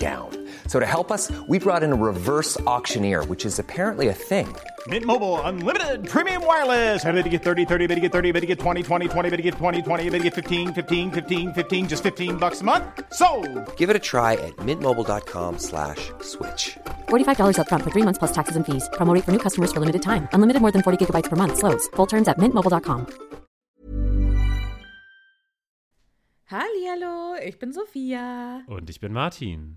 down. So to help us, we brought in a reverse auctioneer, which is apparently a thing. Mint Mobile unlimited premium wireless. Ready to get 30, 30, bit to get 30, bit to get 20, 20, 20, bit to get 20, 20, bit to get 15, 15, 15, 15 just 15 bucks a month. So, Give it a try at mintmobile.com slash switch. $45 upfront for three months plus taxes and fees. Promo for new customers for limited time. Unlimited more than 40 gigabytes per month. Slows. Full terms at mintmobile.com. Hallihallo, ich bin Sophia. Und ich bin Martin.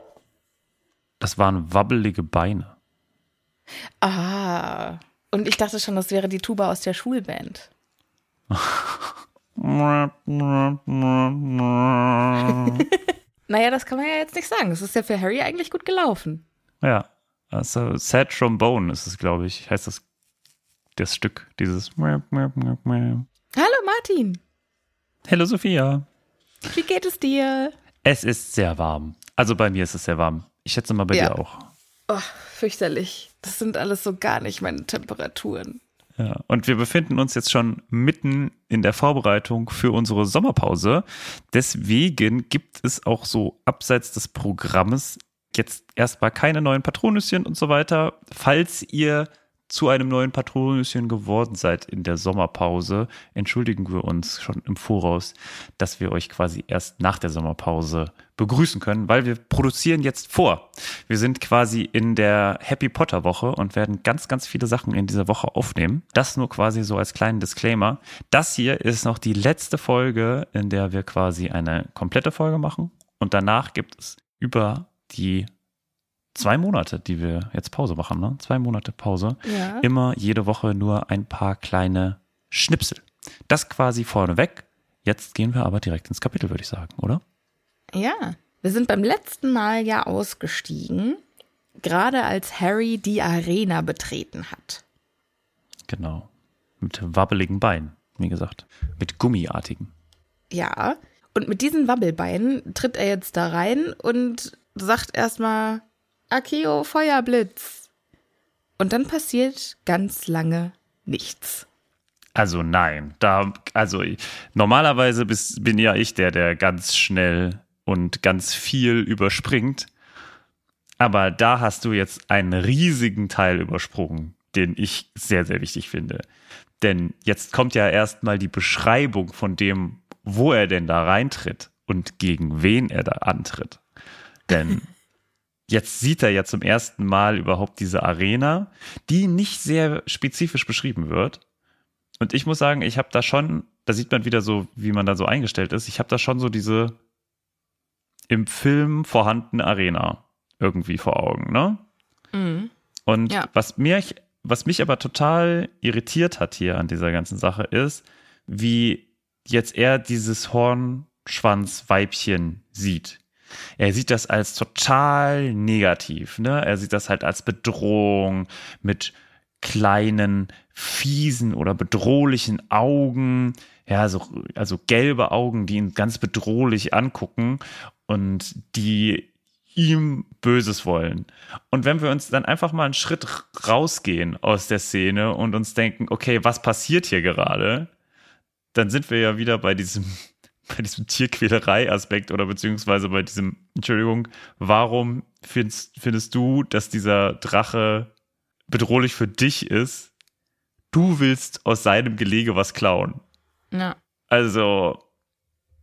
Das waren wabbelige Beine. Ah. Und ich dachte schon, das wäre die Tuba aus der Schulband. Naja, das kann man ja jetzt nicht sagen. Es ist ja für Harry eigentlich gut gelaufen. Ja, also Sad Trombone ist es, glaube ich, heißt das das Stück, dieses. Hallo Martin, Hallo Sophia. wie geht es dir? Es ist sehr warm. Also bei mir ist es sehr warm. Ich schätze mal bei Ja. dir auch. Oh, fürchterlich. Das sind alles so gar nicht meine Temperaturen. Ja, und wir befinden uns jetzt schon mitten in der Vorbereitung für unsere Sommerpause. Deswegen gibt es auch so abseits des Programmes jetzt erstmal keine neuen Patronüschen und so weiter. Falls ihr zu einem neuen Patronüschen geworden seid in der Sommerpause, entschuldigen wir uns schon im Voraus, dass wir euch quasi erst nach der Sommerpause begrüßen können, weil wir produzieren jetzt vor. Wir sind quasi in der Happy Potter Woche und werden ganz, ganz viele Sachen in dieser Woche aufnehmen. Das nur quasi so als kleinen Disclaimer. Das hier ist noch die letzte Folge, in der wir quasi eine komplette Folge machen und danach gibt es über die zwei Monate, die wir jetzt Pause machen, ne? Zwei Monate Pause. Ja. Immer jede Woche nur ein paar kleine Schnipsel. Das quasi vorneweg. Jetzt gehen wir aber direkt ins Kapitel, würde ich sagen, oder? Ja, wir sind beim letzten Mal ja ausgestiegen, gerade als Harry die Arena betreten hat. Genau. Mit wabbeligen Beinen, wie gesagt. Mit gummiartigen. Ja, und mit diesen Wabbelbeinen tritt er jetzt da rein und sagt erstmal Akio Feuerblitz. Und dann passiert ganz lange nichts. Also nein, da, also normalerweise bis, bin ja ich der, der ganz schnell und ganz viel überspringt. Aber da hast du jetzt einen riesigen Teil übersprungen, den ich sehr, sehr wichtig finde. Denn jetzt kommt ja erstmal die Beschreibung von dem, wo er denn da reintritt und gegen wen er da antritt. Denn jetzt sieht er ja zum ersten Mal überhaupt diese Arena, die nicht sehr spezifisch beschrieben wird. Und ich muss sagen, ich habe da schon, da sieht man wieder so, wie man da so eingestellt ist. Ich habe da schon so diese im Film vorhandene Arena irgendwie vor Augen, ne? Und Ja. was mir, was mich aber total irritiert hat hier an dieser ganzen Sache ist, wie jetzt er dieses Hornschwanzweibchen sieht. Er sieht das als total negativ, ne? Er sieht das halt als Bedrohung mit kleinen, fiesen oder bedrohlichen Augen. Ja, so, also gelbe Augen, die ihn ganz bedrohlich angucken und die ihm Böses wollen. Und wenn wir uns dann einfach mal einen Schritt rausgehen aus der Szene und uns denken, okay, was passiert hier gerade? Dann sind wir ja wieder bei diesem, bei diesem Tierquälerei-Aspekt oder beziehungsweise bei diesem, Entschuldigung, warum findest, findest du, dass dieser Drache bedrohlich für dich ist? Du willst aus seinem Gelege was klauen. Ja. Also,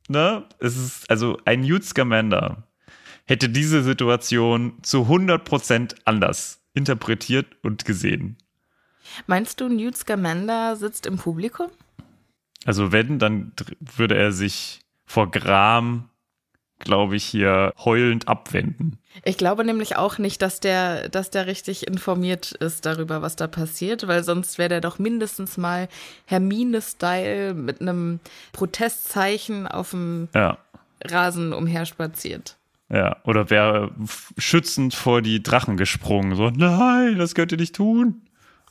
ne, es ist, also ein Newt Scamander hätte diese Situation zu 100% anders interpretiert und gesehen. Meinst du, Newt Scamander sitzt im Publikum? Also wenn, dann würde er sich vor Gram, glaube ich, hier heulend abwenden. Ich glaube nämlich auch nicht, dass der, dass der richtig informiert ist darüber, was da passiert, weil sonst wäre der doch mindestens mal Hermine-Style mit einem Protestzeichen auf dem Ja, Rasen umherspaziert. ja. Oder wäre schützend vor die Drachen gesprungen. So, nein, das könnt ihr nicht tun.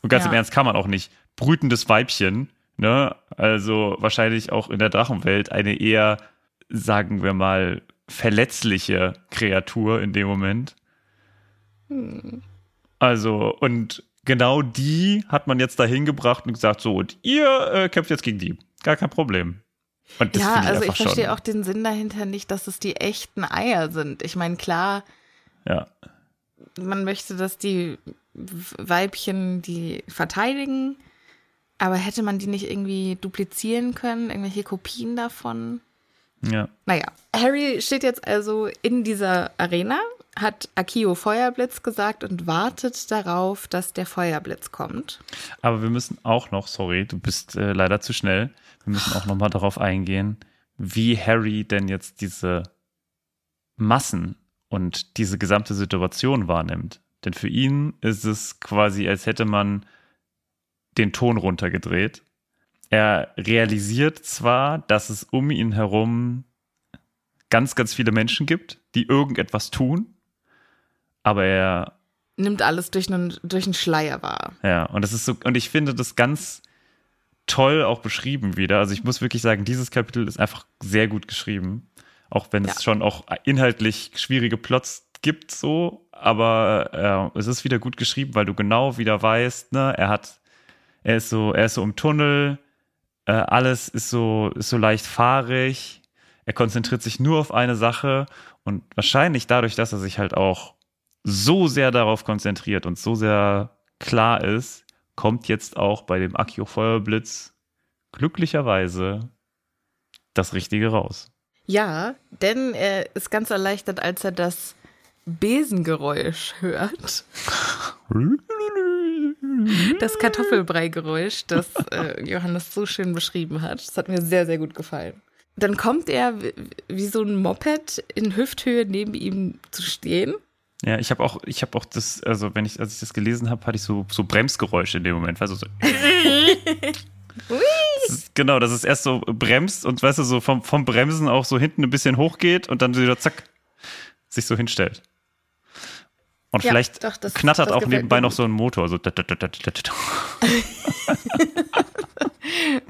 Und ganz Ja. im Ernst kann man auch nicht. Brütendes Weibchen, ne? Also wahrscheinlich auch in der Drachenwelt eine eher, sagen wir mal, verletzliche Kreatur in dem Moment. Also, und genau die hat man jetzt dahin gebracht und gesagt, so, und ihr äh, kämpft jetzt gegen die. Gar kein Problem. Und das ja, ich also ich verstehe schon. auch den Sinn dahinter nicht, dass es die echten Eier sind. Ich meine, klar, Ja. man möchte, dass die Weibchen die verteidigen, aber hätte man die nicht irgendwie duplizieren können, irgendwelche Kopien davon? Ja. Naja, Harry steht jetzt also in dieser Arena, hat Akio Feuerblitz gesagt und wartet darauf, dass der Feuerblitz kommt. Aber wir müssen auch noch, sorry, du bist äh, leider zu schnell. Wir müssen auch noch mal darauf eingehen, wie Harry denn jetzt diese Massen und diese gesamte Situation wahrnimmt. Denn für ihn ist es quasi, als hätte man den Ton runtergedreht. Er realisiert zwar, dass es um ihn herum ganz, ganz viele Menschen gibt, die irgendetwas tun, aber er Nimmt alles durch einen, durch einen Schleier wahr. ja, und das ist so, und ich finde das ganz toll auch beschrieben wieder. Also ich muss wirklich sagen, dieses Kapitel ist einfach sehr gut geschrieben. Auch wenn es Ja. schon auch inhaltlich schwierige Plots gibt, so, aber äh, es ist wieder gut geschrieben, weil du genau wieder weißt, ne, er hat, er ist so, er ist so im Tunnel, äh, alles ist so, ist so leicht fahrig, er konzentriert sich nur auf eine Sache und wahrscheinlich dadurch, dass er sich halt auch so sehr darauf konzentriert und so sehr klar ist, kommt jetzt auch bei dem Akio Feuerblitz glücklicherweise das Richtige raus. Ja, denn er ist ganz erleichtert, als er das Besengeräusch hört. Das Kartoffelbrei-Geräusch, das äh, Johannes so schön beschrieben hat. Das hat mir sehr, sehr gut gefallen. Dann kommt er wie, wie so ein Moped in Hüfthöhe neben ihm zu stehen. Ja, ich habe auch, ich habe auch das, also wenn ich, als ich das gelesen habe, hatte ich so, so Bremsgeräusche in dem Moment, weißt du, so. das ist, genau, dass es erst so bremst und weißt du, so vom, vom Bremsen auch so hinten ein bisschen hochgeht und dann wieder zack, sich so hinstellt. Und Ja, vielleicht doch, das- knattert das auch nebenbei noch so ein Motor. So.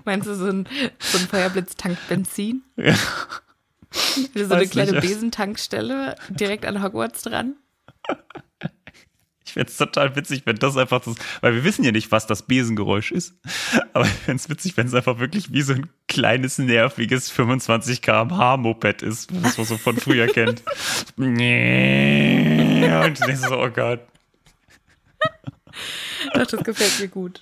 Meinst du so ein, so ein Feuerblitztank Benzin? Ja. So eine kleine nicht. Besentankstelle direkt an Hogwarts dran? Ich fände es total witzig, wenn das einfach das, weil wir wissen ja nicht, was das Besengeräusch ist. Aber ich fände es witzig, wenn es einfach wirklich wie so ein kleines, nerviges 25 km/h Moped ist, was man so von früher kennt. Und ich denke so, oh Gott. Doch, das gefällt mir gut.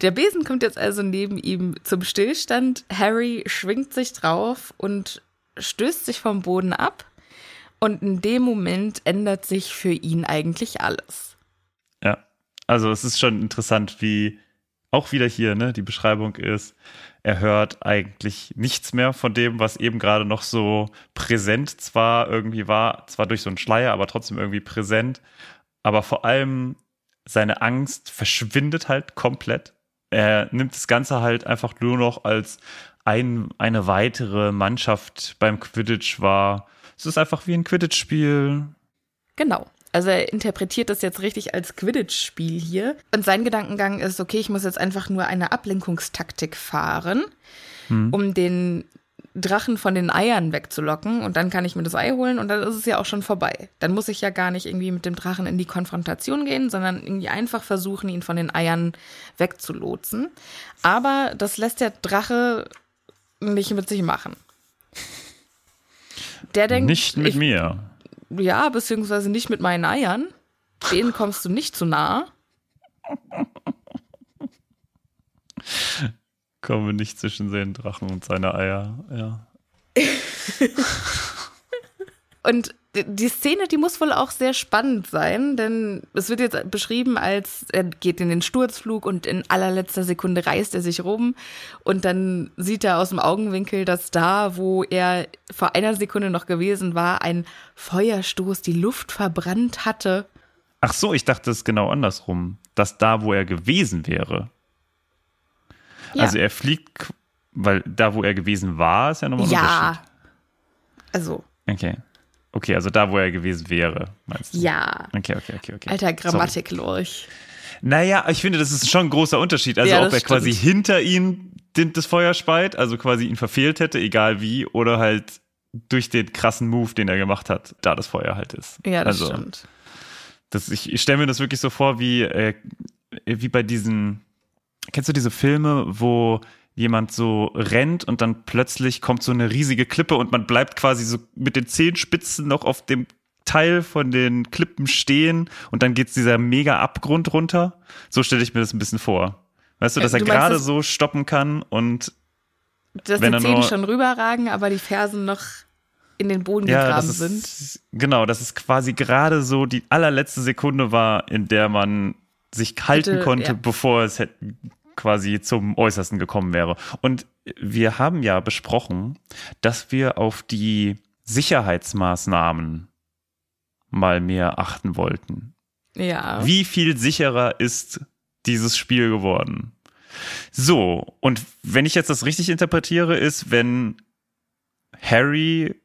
Der Besen kommt jetzt also neben ihm zum Stillstand. Harry schwingt sich drauf und stößt sich vom Boden ab. Und in dem Moment ändert sich für ihn eigentlich alles. Ja, also es ist schon interessant, wie auch wieder hier, ne, die Beschreibung ist, er hört eigentlich nichts mehr von dem, was eben gerade noch so präsent zwar irgendwie war, zwar durch so einen Schleier, aber trotzdem irgendwie präsent. Aber vor allem seine Angst verschwindet halt komplett. Er nimmt das Ganze halt einfach nur noch als ein, eine weitere Mannschaft beim Quidditch wahr. Es ist einfach wie ein Quidditch-Spiel. Genau. Also er interpretiert das jetzt richtig als Quidditch-Spiel hier. Und sein Gedankengang ist, okay, ich muss jetzt einfach nur eine Ablenkungstaktik fahren, um den Drachen von den Eiern wegzulocken. Und dann kann ich mir das Ei holen und dann ist es ja auch schon vorbei. Dann muss ich ja gar nicht irgendwie mit dem Drachen in die Konfrontation gehen, sondern irgendwie einfach versuchen, ihn von den Eiern wegzulotsen. Aber das lässt der Drache nicht mit sich machen. Der denkt, Nicht mit ich, mir. ja, beziehungsweise nicht mit meinen Eiern. Denen kommst du nicht zu nah. Komme nicht zwischen den Drachen und seine Eier. Ja. Und die Szene, die muss wohl auch sehr spannend sein, denn es wird jetzt beschrieben als, er geht in den Sturzflug und in allerletzter Sekunde reißt er sich rum und dann sieht er aus dem Augenwinkel, dass da, wo er vor einer Sekunde noch gewesen war, ein Feuerstoß die Luft verbrannt hatte. Ach so, ich dachte es genau andersrum. Dass da, wo er gewesen wäre. Ja. Also er fliegt, weil da, wo er gewesen war, ist ja nochmal ein Ja. Also, Unterschied. Okay. Okay, also da, wo er gewesen wäre, meinst du? ja. Okay, okay, okay, okay. Alter Sorry. Grammatik-Lorch. Naja, ich finde, das ist schon ein großer Unterschied. Also Ja, ob er quasi stimmt. hinter ihm das Feuer speit, also quasi ihn verfehlt hätte, egal wie, oder halt durch den krassen Move, den er gemacht hat, da das Feuer halt ist. Ja, das also, stimmt. Das, ich ich stelle mir das wirklich so vor, wie, äh, wie bei diesen, kennst du diese Filme, wo jemand so rennt und dann plötzlich kommt so eine riesige Klippe und man bleibt quasi so mit den Zehenspitzen noch auf dem Teil von den Klippen stehen und dann geht dieser mega Abgrund runter. So stelle ich mir das ein bisschen vor. Weißt du, Äh, dass er du meinst gerade das- so stoppen kann und Dass wenn die Zehen schon rüberragen, aber die Fersen noch in den Boden ja, gegraben das sind. ist, genau, das ist quasi gerade so die allerletzte Sekunde war, in der man sich halten Hätte- konnte, ja. bevor es hätte, quasi zum Äußersten gekommen wäre. Und wir haben ja besprochen, dass wir auf die Sicherheitsmaßnahmen mal mehr achten wollten. Ja. Wie viel sicherer ist dieses Spiel geworden? So, und wenn ich jetzt das richtig interpretiere, ist, wenn Harry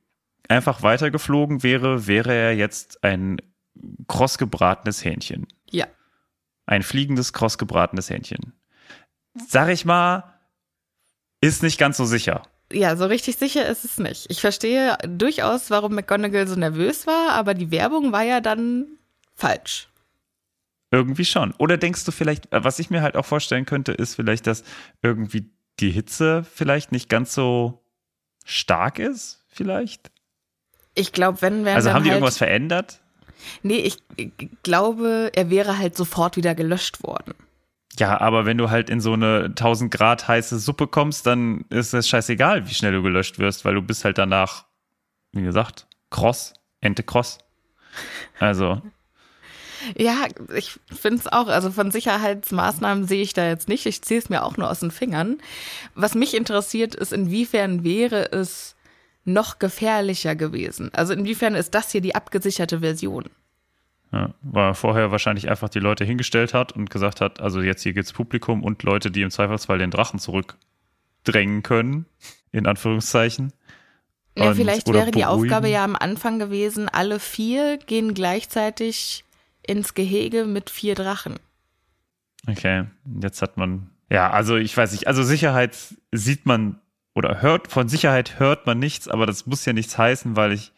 einfach weitergeflogen wäre, wäre er jetzt ein krossgebratenes Hähnchen. Ja. Ein fliegendes, krossgebratenes Hähnchen. Sag ich mal, ist nicht ganz so sicher. Ja, so richtig sicher ist es nicht. Ich verstehe durchaus, warum McGonagall so nervös war, aber die Werbung war ja dann falsch. Irgendwie schon. Oder denkst du vielleicht, äh, was ich mir halt auch vorstellen könnte, ist vielleicht, dass irgendwie die Hitze vielleicht nicht ganz so stark ist, vielleicht? Ich glaube, wenn wir Also haben die halt, irgendwas verändert? Nee, ich glaube, er wäre halt sofort wieder gelöscht worden. Ja, aber wenn du halt in so eine 1000 Grad heiße Suppe kommst, dann ist es scheißegal, wie schnell du gelöscht wirst, weil du bist halt danach, wie gesagt, kross, Ente kross. Also, Ja, ich finde es auch. Also von Sicherheitsmaßnahmen sehe ich da jetzt nicht. Ich ziehe es mir auch nur aus den Fingern. Was mich interessiert, ist, inwiefern wäre es noch gefährlicher gewesen? Also inwiefern ist das hier die abgesicherte Version? Ja, weil er vorher wahrscheinlich einfach die Leute hingestellt hat und gesagt hat, also jetzt hier gibt's Publikum und Leute, die im Zweifelsfall den Drachen zurückdrängen können, in Anführungszeichen. Ja, Und- vielleicht wäre die beruhigen. Aufgabe ja am Anfang gewesen, alle vier gehen gleichzeitig ins Gehege mit vier Drachen. Okay, jetzt hat man, ja, also ich weiß nicht, also Sicherheit sieht man oder hört, von Sicherheit hört man nichts, aber das muss ja nichts heißen, weil ich,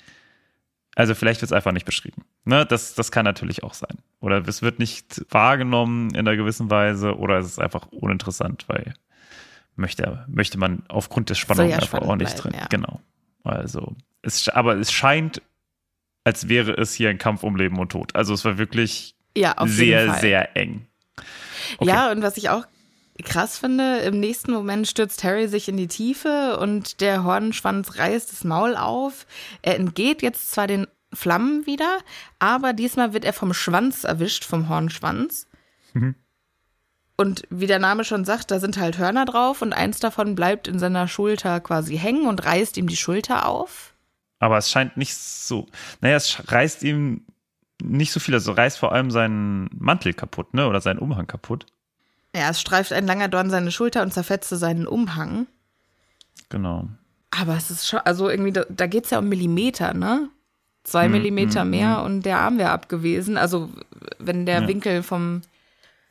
also vielleicht wird es einfach nicht beschrieben. Ne, das, das kann natürlich auch sein. Oder es wird nicht wahrgenommen in einer gewissen Weise oder es ist einfach uninteressant, weil möchte, möchte man aufgrund des Spannung ja einfach auch nicht bleiben, drin. ja. Genau. Also, es, aber es scheint, als wäre es hier ein Kampf um Leben und Tod. Also es war wirklich Ja, sehr, sehr eng. Okay. Ja, und was ich auch krass finde, im nächsten Moment stürzt Harry sich in die Tiefe und der Hornschwanz reißt das Maul auf. Er entgeht jetzt zwar den Flammen wieder, aber diesmal wird er vom Schwanz erwischt, vom Hornschwanz. Mhm. Und wie der Name schon sagt, da sind halt Hörner drauf und eins davon bleibt in seiner Schulter quasi hängen und reißt ihm die Schulter auf. Aber es scheint nicht so. Naja, es reißt ihm nicht so viel. Also reißt vor allem seinen Mantel kaputt, ne? Oder seinen Umhang kaputt. Ja, es streift ein langer Dorn seine Schulter und zerfetzte seinen Umhang. Genau. Aber es ist schon, also irgendwie, da, da geht es ja um Millimeter, ne? Zwei Hm, Millimeter mehr und der Arm wäre abgewesen. Also, wenn der Ja. Winkel vom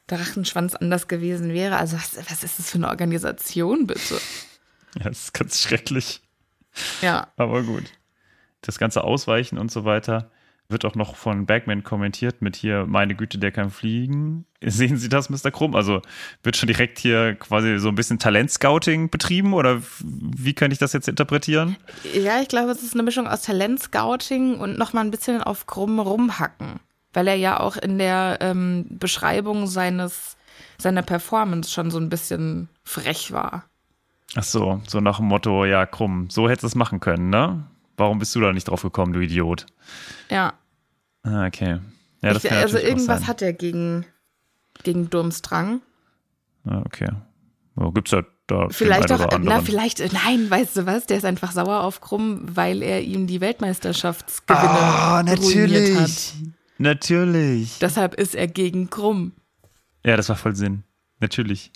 Drachenschwanz anders gewesen wäre. Also, was, was ist das für eine Organisation, bitte? Ja, das ist ganz schrecklich. Ja. Aber gut. Das ganze Ausweichen und so weiter wird auch noch von Bagman kommentiert mit hier, meine Güte, der kann fliegen. Sehen Sie das, Mr. Krumm? Also wird schon direkt hier quasi so ein bisschen Talentscouting betrieben oder wie kann ich das jetzt interpretieren? Ja, ich glaube, es ist eine Mischung aus Talentscouting und nochmal ein bisschen auf krumm rumhacken. Weil er ja auch in der ähm, Beschreibung seines, seiner Performance schon so ein bisschen frech war. Ach so, so nach dem Motto, ja, Krumm, so hättest du es machen können, ne? Warum bist du da nicht drauf gekommen, du Idiot? Ja. Ah, okay. Ja, das ich, kann also natürlich irgendwas sein. hat er gegen, gegen Durmstrang. Ah, okay. Ja, gibt's ja da Vielleicht oder na, vielleicht, nein, weißt du was? Der ist einfach sauer auf Krumm, weil er ihm die Weltmeisterschaftsgewinne Ah, ruiniert hat. Natürlich. Deshalb ist er gegen Krumm. Ja, das war voll Sinn. Natürlich.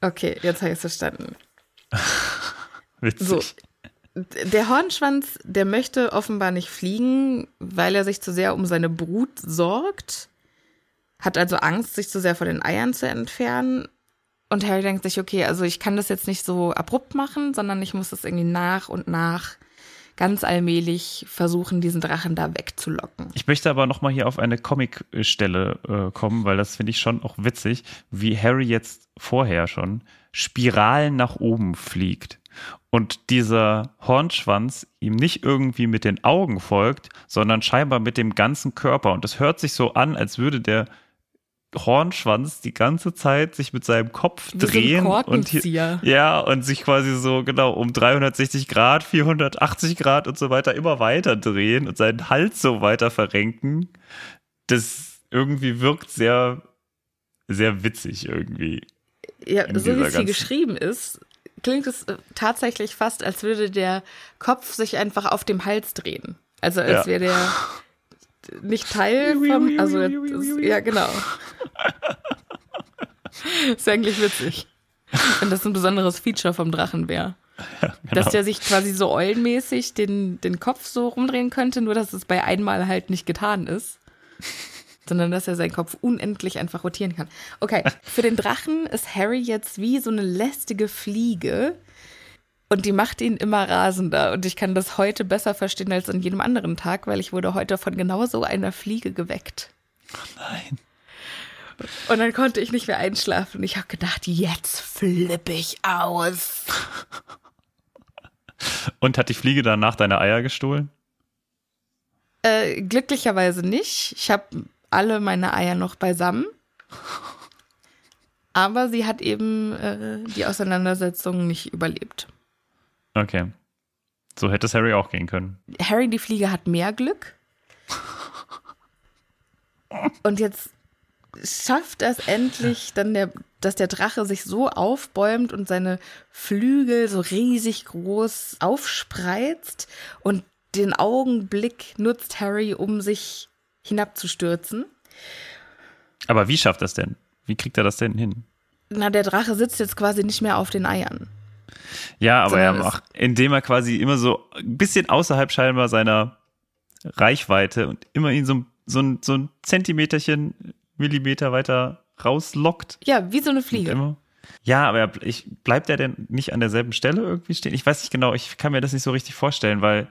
Okay, jetzt habe ich es verstanden. Witzig. So. Der Hornschwanz, der möchte offenbar nicht fliegen, weil er sich zu sehr um seine Brut sorgt. Hat also Angst, sich zu sehr von den Eiern zu entfernen. Und Harry denkt sich, okay, also ich kann das jetzt nicht so abrupt machen, sondern ich muss das irgendwie nach und nach ganz allmählich versuchen, diesen Drachen da wegzulocken. Ich möchte aber nochmal hier auf eine Comic-Stelle äh, kommen, weil das finde ich schon auch witzig, wie Harry jetzt vorher schon Spiralen nach oben fliegt. Und dieser Hornschwanz ihm nicht irgendwie mit den Augen folgt, sondern scheinbar mit dem ganzen Körper. Und es hört sich so an, als würde der Hornschwanz die ganze Zeit sich mit seinem Kopf drehen und hier, ja und sich quasi so genau um 360 Grad, 480 Grad und so weiter immer weiter drehen und seinen Hals so weiter verrenken. Das irgendwie wirkt sehr sehr witzig irgendwie. Ja, so wie es hier geschrieben ist, klingt es äh, tatsächlich fast, als würde der Kopf sich einfach auf dem Hals drehen. Also als Ja. wäre der nicht Teil vom. Also, ja, genau. ist eigentlich witzig. Wenn das ein besonderes Feature vom Drachen wäre. Genau. Dass der sich quasi so eulenmäßig den, den Kopf so rumdrehen könnte, nur dass es bei einmal halt nicht getan ist. Sondern dass er seinen Kopf unendlich einfach rotieren kann. Okay, für den Drachen ist Harry jetzt wie so eine lästige Fliege. Und die macht ihn immer rasender. Und ich kann das heute besser verstehen als an jedem anderen Tag, weil ich wurde heute von genau so einer Fliege geweckt. Nein. Und dann konnte ich nicht mehr einschlafen. Ich habe gedacht, jetzt flippe ich aus. Und hat die Fliege danach deine Eier gestohlen? Äh, glücklicherweise nicht. Ich habe alle meine Eier noch beisammen. Aber sie hat eben äh, die Auseinandersetzung nicht überlebt. Okay. So hätte es Harry auch gehen können. Harry die Fliege hat mehr Glück. Und jetzt schafft es endlich, dann der, dass der Drache sich so aufbäumt und seine Flügel so riesig groß aufspreizt und den Augenblick nutzt Harry, um sich hinabzustürzen. Aber wie schafft das denn? Wie kriegt er das denn hin? Na, der Drache sitzt jetzt quasi nicht mehr auf den Eiern. Ja, aber er Sondern macht, indem er quasi immer so ein bisschen außerhalb scheinbar seiner Reichweite und immer ihn so, ein- so, ein, so ein Zentimeterchen, Millimeter weiter rauslockt. Ja, wie so eine Fliege. Immer. Ja, aber er, ich, bleibt er denn nicht an derselben Stelle irgendwie stehen? Ich weiß nicht genau, ich kann mir das nicht so richtig vorstellen, weil,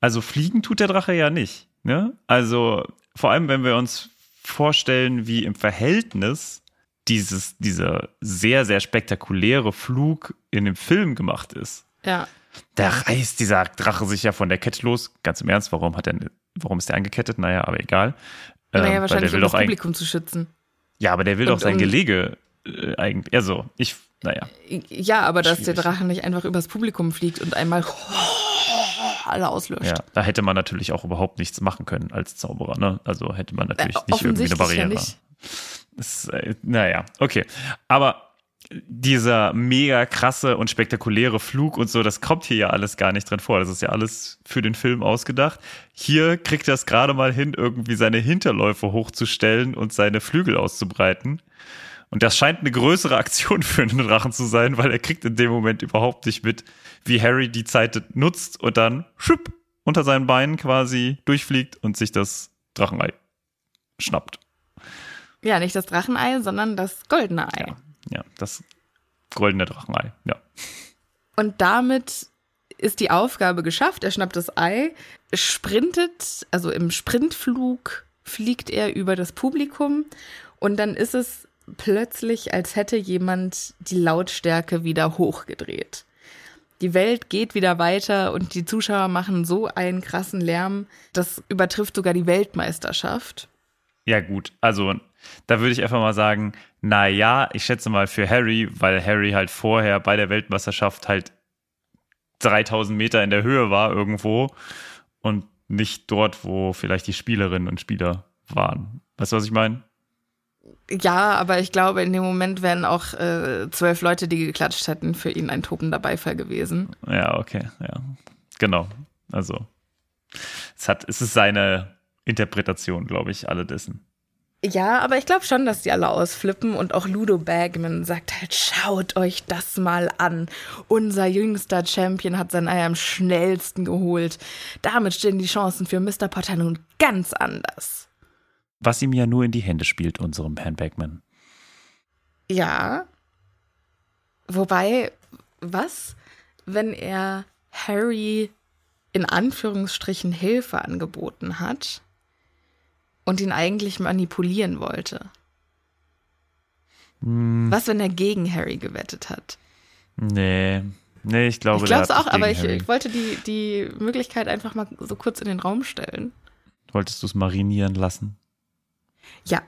also fliegen tut der Drache ja nicht. Ne? Also vor allem, wenn wir uns vorstellen, wie im Verhältnis dieses, dieser sehr, sehr spektakuläre Flug in dem Film gemacht ist. Ja. Da reißt dieser Drache sich ja von der Kette los. Ganz im Ernst, warum hat er, warum ist der angekettet? Naja, aber egal. Ähm, naja, weil wahrscheinlich, der um will das Publikum zu schützen. ja, aber der will und doch sein Gelege äh, eigentlich, also ich, naja. Ja, aber dass der. Drache nicht einfach übers Publikum fliegt und einmal alle auslöscht. Ja, da hätte man natürlich auch überhaupt nichts machen können als Zauberer, ne? Also hätte man natürlich Äh, nicht irgendwie eine ja Barriere. nicht. Das, äh, naja, okay. Aber dieser mega krasse und spektakuläre Flug und so, das kommt hier ja alles gar nicht drin vor. Das ist ja alles für den Film ausgedacht. Hier kriegt er es gerade mal hin, irgendwie seine Hinterläufe hochzustellen und seine Flügel auszubreiten. Und das scheint eine größere Aktion für einen Drachen zu sein, weil er kriegt in dem Moment überhaupt nicht mit, wie Harry die Zeit nutzt und dann schupp, unter seinen Beinen quasi durchfliegt und sich das Drachenei schnappt. Ja, nicht das Drachenei, sondern das goldene Ei. Ja, ja, das goldene Drachenei, ja. Und damit ist die Aufgabe geschafft. Er schnappt das Ei, sprintet, also im Sprintflug fliegt er über das Publikum und dann ist es plötzlich, als hätte jemand die Lautstärke wieder hochgedreht. Die Welt geht wieder weiter und die Zuschauer machen so einen krassen Lärm, das übertrifft sogar die Weltmeisterschaft. Ja, gut. Also, da würde ich einfach mal sagen, na ja, ich schätze mal für Harry, weil Harry halt vorher bei der Weltmeisterschaft halt 3000 Meter in der Höhe war irgendwo und nicht dort, wo vielleicht die Spielerinnen und Spieler waren. Weißt du, was ich meine? Ja, aber ich glaube, in dem Moment wären auch äh, zwölf Leute, die geklatscht hätten, für ihn ein tobender Beifall gewesen. Ja, okay, ja. Genau. Also, es hat, es ist seine Interpretation, glaube ich, alle dessen. Ja, aber ich glaube schon, dass die alle ausflippen und auch Ludo Bagman sagt halt, schaut euch das mal an. Unser jüngster Champion hat sein Ei am schnellsten geholt. Damit stehen die Chancen für Mr. Potter nun ganz anders. Was ihm ja nur in die Hände spielt, unserem Herrn Bagman. Ja. Wobei, was, wenn er Harry in Anführungsstrichen Hilfe angeboten hat und ihn eigentlich manipulieren wollte? Was, wenn er gegen Harry gewettet hat? Nee, nee, ich glaube, Ich glaube es auch, aber ich, ich wollte die, die Möglichkeit einfach mal so kurz in den Raum stellen. Wolltest du es marinieren lassen? Ja.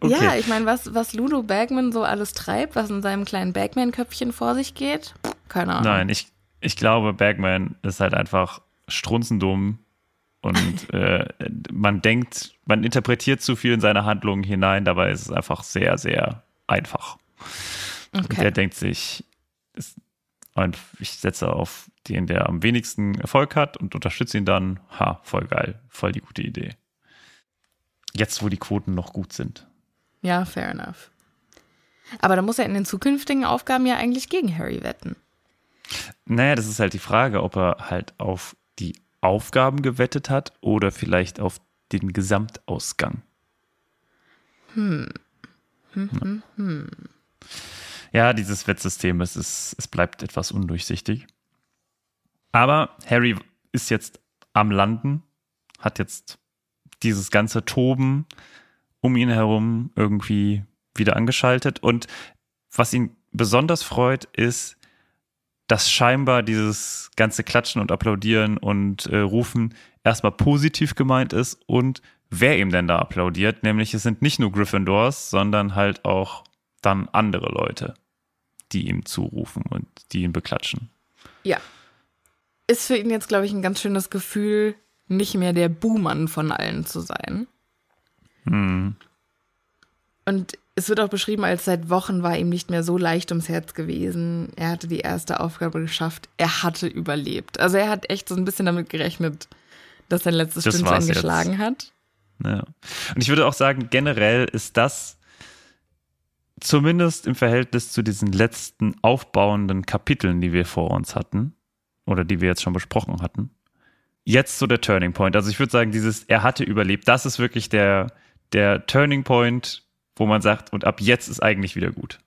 Okay. Ja, ich meine, was, was Ludo Bagman so alles treibt, was in seinem kleinen Bagman-Köpfchen vor sich geht, keine Ahnung. Nein, ich, ich glaube, Bagman ist halt einfach strunzendumm und äh, man denkt, man interpretiert zu viel in seine Handlungen hinein, dabei ist es einfach sehr, sehr einfach. Und der Okay. denkt sich, und ich setze auf den, der am wenigsten Erfolg hat und unterstütze ihn dann. Ha, voll geil, voll die gute Idee. Jetzt, wo die Quoten noch gut sind. Ja, fair enough. Aber da muss er in den zukünftigen Aufgaben ja eigentlich gegen Harry wetten. Naja, das ist halt die Frage, ob er halt auf die Aufgaben gewettet hat oder vielleicht auf den Gesamtausgang. Hm. Ja, dieses Wettsystem, es, ist, es bleibt etwas undurchsichtig. Aber Harry ist jetzt am Landen, hat jetzt dieses ganze Toben um ihn herum irgendwie wieder angeschaltet. Und was ihn besonders freut, ist, dass scheinbar dieses ganze Klatschen und Applaudieren und äh, Rufen erstmal positiv gemeint ist und wer ihm denn da applaudiert. Nämlich es sind nicht nur Gryffindors, sondern halt auch dann andere Leute, die ihm zurufen und die ihn beklatschen. Ja. Ist für ihn jetzt, glaube ich, ein ganz schönes Gefühl, nicht mehr der Buhmann von allen zu sein. Hm. Und es wird auch beschrieben, als seit Wochen war ihm nicht mehr so leicht ums Herz gewesen. Er hatte die erste Aufgabe geschafft. Er hatte überlebt. Also er hat echt so ein bisschen damit gerechnet, dass sein letztes Das Stündchen jetzt. geschlagen hat. Ja. Und ich würde auch sagen, generell ist das zumindest im Verhältnis zu diesen letzten aufbauenden Kapiteln, die wir vor uns hatten, oder die wir jetzt schon besprochen hatten, jetzt so der Turning Point. Also ich würde sagen, dieses Er hatte überlebt, das ist wirklich der, der Turning Point, wo man sagt, und ab jetzt ist eigentlich wieder gut.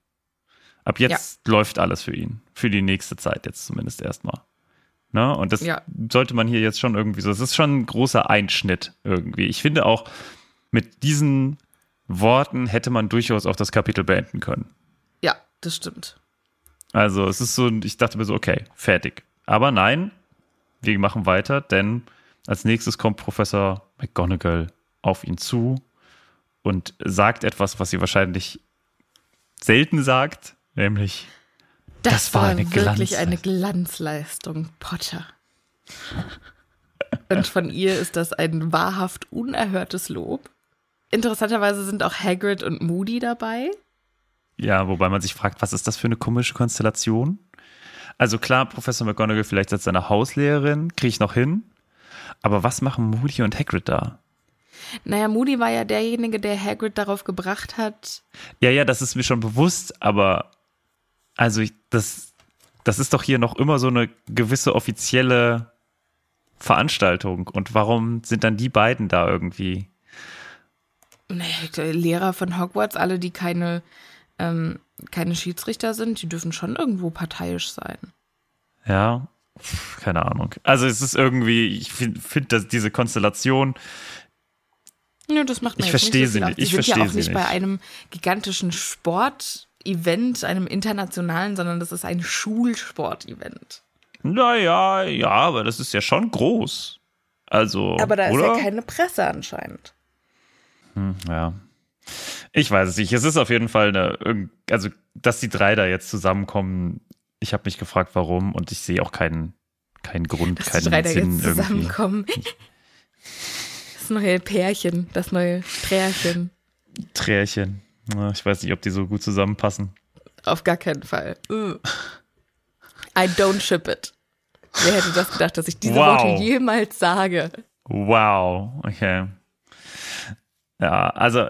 Ab jetzt läuft alles für ihn. Für die nächste Zeit jetzt zumindest erstmal. Ne? Und das Ja. sollte man hier jetzt schon irgendwie so. Es ist schon ein großer Einschnitt irgendwie. Ich finde auch, mit diesen Worten hätte man durchaus auch das Kapitel beenden können. Ja, das stimmt. Also es ist so, ich dachte mir so, okay, fertig. Aber nein, wir machen weiter, denn als nächstes kommt Professor McGonagall auf ihn zu und sagt etwas, was sie wahrscheinlich selten sagt, nämlich Das, Das war war, eine wirklich eine Glanzleistung, Potter. Und von ihr ist das ein wahrhaft unerhörtes Lob. Interessanterweise sind auch Hagrid und Moody dabei. Ja, wobei man sich fragt, was ist das für eine komische Konstellation? Also klar, Professor McGonagall vielleicht als seine Hauslehrerin, kriege ich noch hin. Aber was machen Moody und Hagrid da? Naja, Moody war ja derjenige, der Hagrid darauf gebracht hat. Ja, ja, das ist mir schon bewusst, aber also ich, das, das ist doch hier noch immer so eine gewisse offizielle Veranstaltung. Und warum sind dann die beiden da irgendwie? Lehrer von Hogwarts, alle, die keine, ähm, keine Schiedsrichter sind, die dürfen schon irgendwo parteiisch sein. Ja, keine Ahnung. Also es ist irgendwie, ich finde, find, dass diese Konstellation, Nö, das macht mir Ich verstehe nicht so sie nicht. Ich verstehe ja auch sie nicht bei nicht. einem gigantischen Sportevent, einem internationalen, sondern das ist ein Schulsportevent. naja, ja, aber das ist ja schon groß. Also, Aber da ist oder? ja keine Presse anscheinend. Ja. Ich weiß es nicht. Es ist auf jeden Fall eine, also, dass die drei da jetzt zusammenkommen. Ich habe mich gefragt, warum und ich sehe auch keinen, keinen Grund, Dass keinen die drei da Sinn jetzt irgendwie. zusammenkommen. Das neue Pärchen, das neue. Trärchen. Na, Ich weiß nicht, ob die so gut zusammenpassen. Auf gar keinen Fall. I don't ship it. Wer hätte das gedacht, dass ich diese Wow. Worte jemals sage? Wow, okay. Ja, also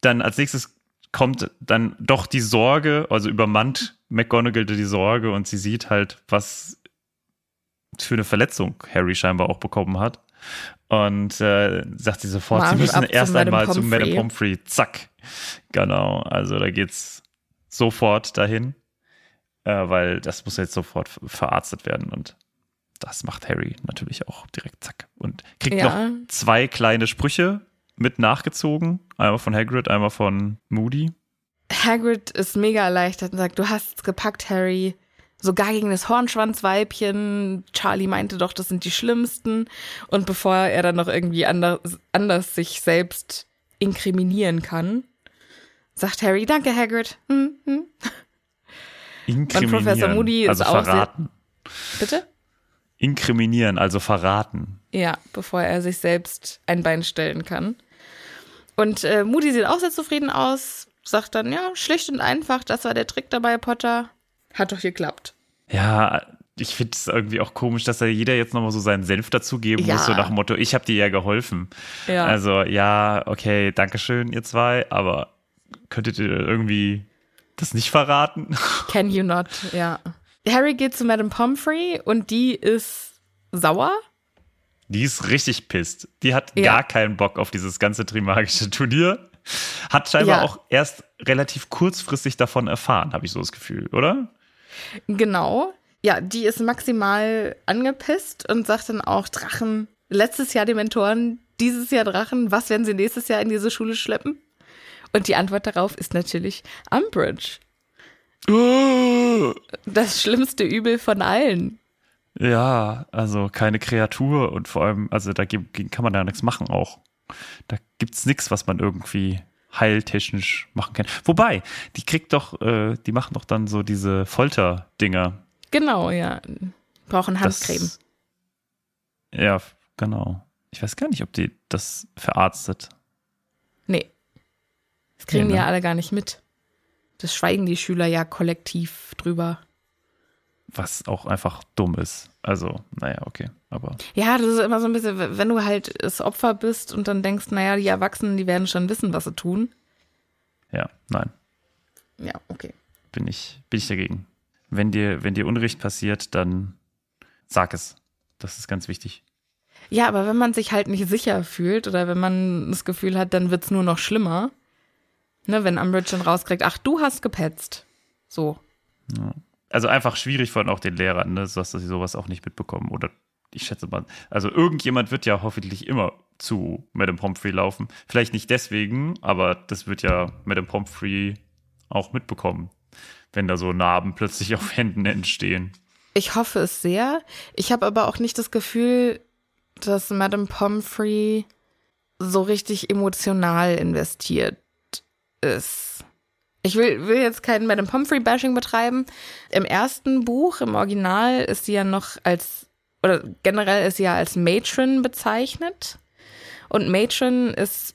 dann als nächstes kommt dann doch die Sorge, also übermannt McGonagall die Sorge und sie sieht halt, was für eine Verletzung Harry scheinbar auch bekommen hat. Und äh, sagt sie sofort, Marsch sie müssen zu erst einmal zu. Madame Pomfrey. Zack. Genau, also da geht's sofort dahin, äh, weil das muss jetzt sofort verarztet werden und das macht Harry natürlich auch direkt zack und kriegt Ja. noch zwei kleine Sprüche mit nachgezogen, einmal von Hagrid, einmal von Moody. Hagrid ist mega erleichtert und sagt, du hast es gepackt, Harry. Sogar gegen das Hornschwanzweibchen. Charlie meinte doch, das sind die schlimmsten. Und bevor er dann noch irgendwie anders, anders sich selbst inkriminieren kann, sagt Harry, danke Hagrid. Hm, hm. Inkriminieren, Professor Moody ist also auch sehr- verraten. Bitte? Inkriminieren, also verraten. Ja, bevor er sich selbst ein Bein stellen kann. Und äh, Moody sieht auch sehr zufrieden aus, sagt dann, ja, schlicht und einfach, das war der Trick dabei, Potter. Hat doch geklappt. Ja, ich finde es irgendwie auch komisch, dass da jeder jetzt nochmal so seinen Senf dazugeben Ja. muss, so nach dem Motto, ich habe dir ja geholfen. Ja. Also, ja, okay, Dankeschön, ihr zwei, aber könntet ihr irgendwie das nicht verraten? Can you not, ja. Harry geht zu Madame Pomfrey und die ist sauer. Die ist richtig pisst. Die hat Ja. gar keinen Bock auf dieses ganze Trimagische Turnier. Hat scheinbar Ja. auch erst relativ kurzfristig davon erfahren, habe ich so das Gefühl, oder? Genau. Ja, die ist maximal angepisst und sagt dann auch, Drachen, letztes Jahr Dementoren, dieses Jahr Drachen, was werden sie nächstes Jahr in diese Schule schleppen? Und die Antwort darauf ist natürlich Umbridge. Das schlimmste Übel von allen. Ja, also keine Kreatur und vor allem, also dagegen kann man da nichts machen auch. Da gibt's nichts, was man irgendwie heiltechnisch machen kann. Wobei, die kriegt doch, äh, die machen doch dann so diese Folter-Dinger. Genau, ja. Brauchen Das- Handcreme. Ja, genau. Ich weiß gar nicht, ob die das verarztet. Nee. Das kriegen Nee, die ne? ja alle gar nicht mit. Das schweigen die Schüler ja kollektiv drüber. Was auch einfach dumm ist. Also, naja, okay. Aber Ja, das ist immer so ein bisschen, wenn du halt das Opfer bist und dann denkst, naja, die Erwachsenen, die werden schon wissen, was sie tun. ja, nein, Ja, okay. bin ich, bin ich dagegen. Wenn dir, wenn dir Unrecht passiert, dann sag es. Das ist ganz wichtig. Ja, aber wenn man sich halt nicht sicher fühlt oder wenn man das Gefühl hat, dann wird's nur noch schlimmer. Ne, wenn Umbridge schon rauskriegt, ach, du hast gepetzt. So. Also einfach schwierig von auch den Lehrern, ne, dass sie sowas auch nicht mitbekommen. Oder ich schätze mal, also irgendjemand wird ja hoffentlich immer zu Madame Pomfrey laufen. Vielleicht nicht deswegen, aber das wird ja Madame Pomfrey auch mitbekommen, wenn da so Narben plötzlich auf Händen entstehen. Ich hoffe es sehr. Ich habe aber auch nicht das Gefühl, dass Madame Pomfrey so richtig emotional investiert ist. Ich will, will jetzt kein Madame Pomfrey-Bashing betreiben. Im ersten Buch, im Original, ist sie ja noch als, oder generell ist sie ja als Matron bezeichnet. Und Matron ist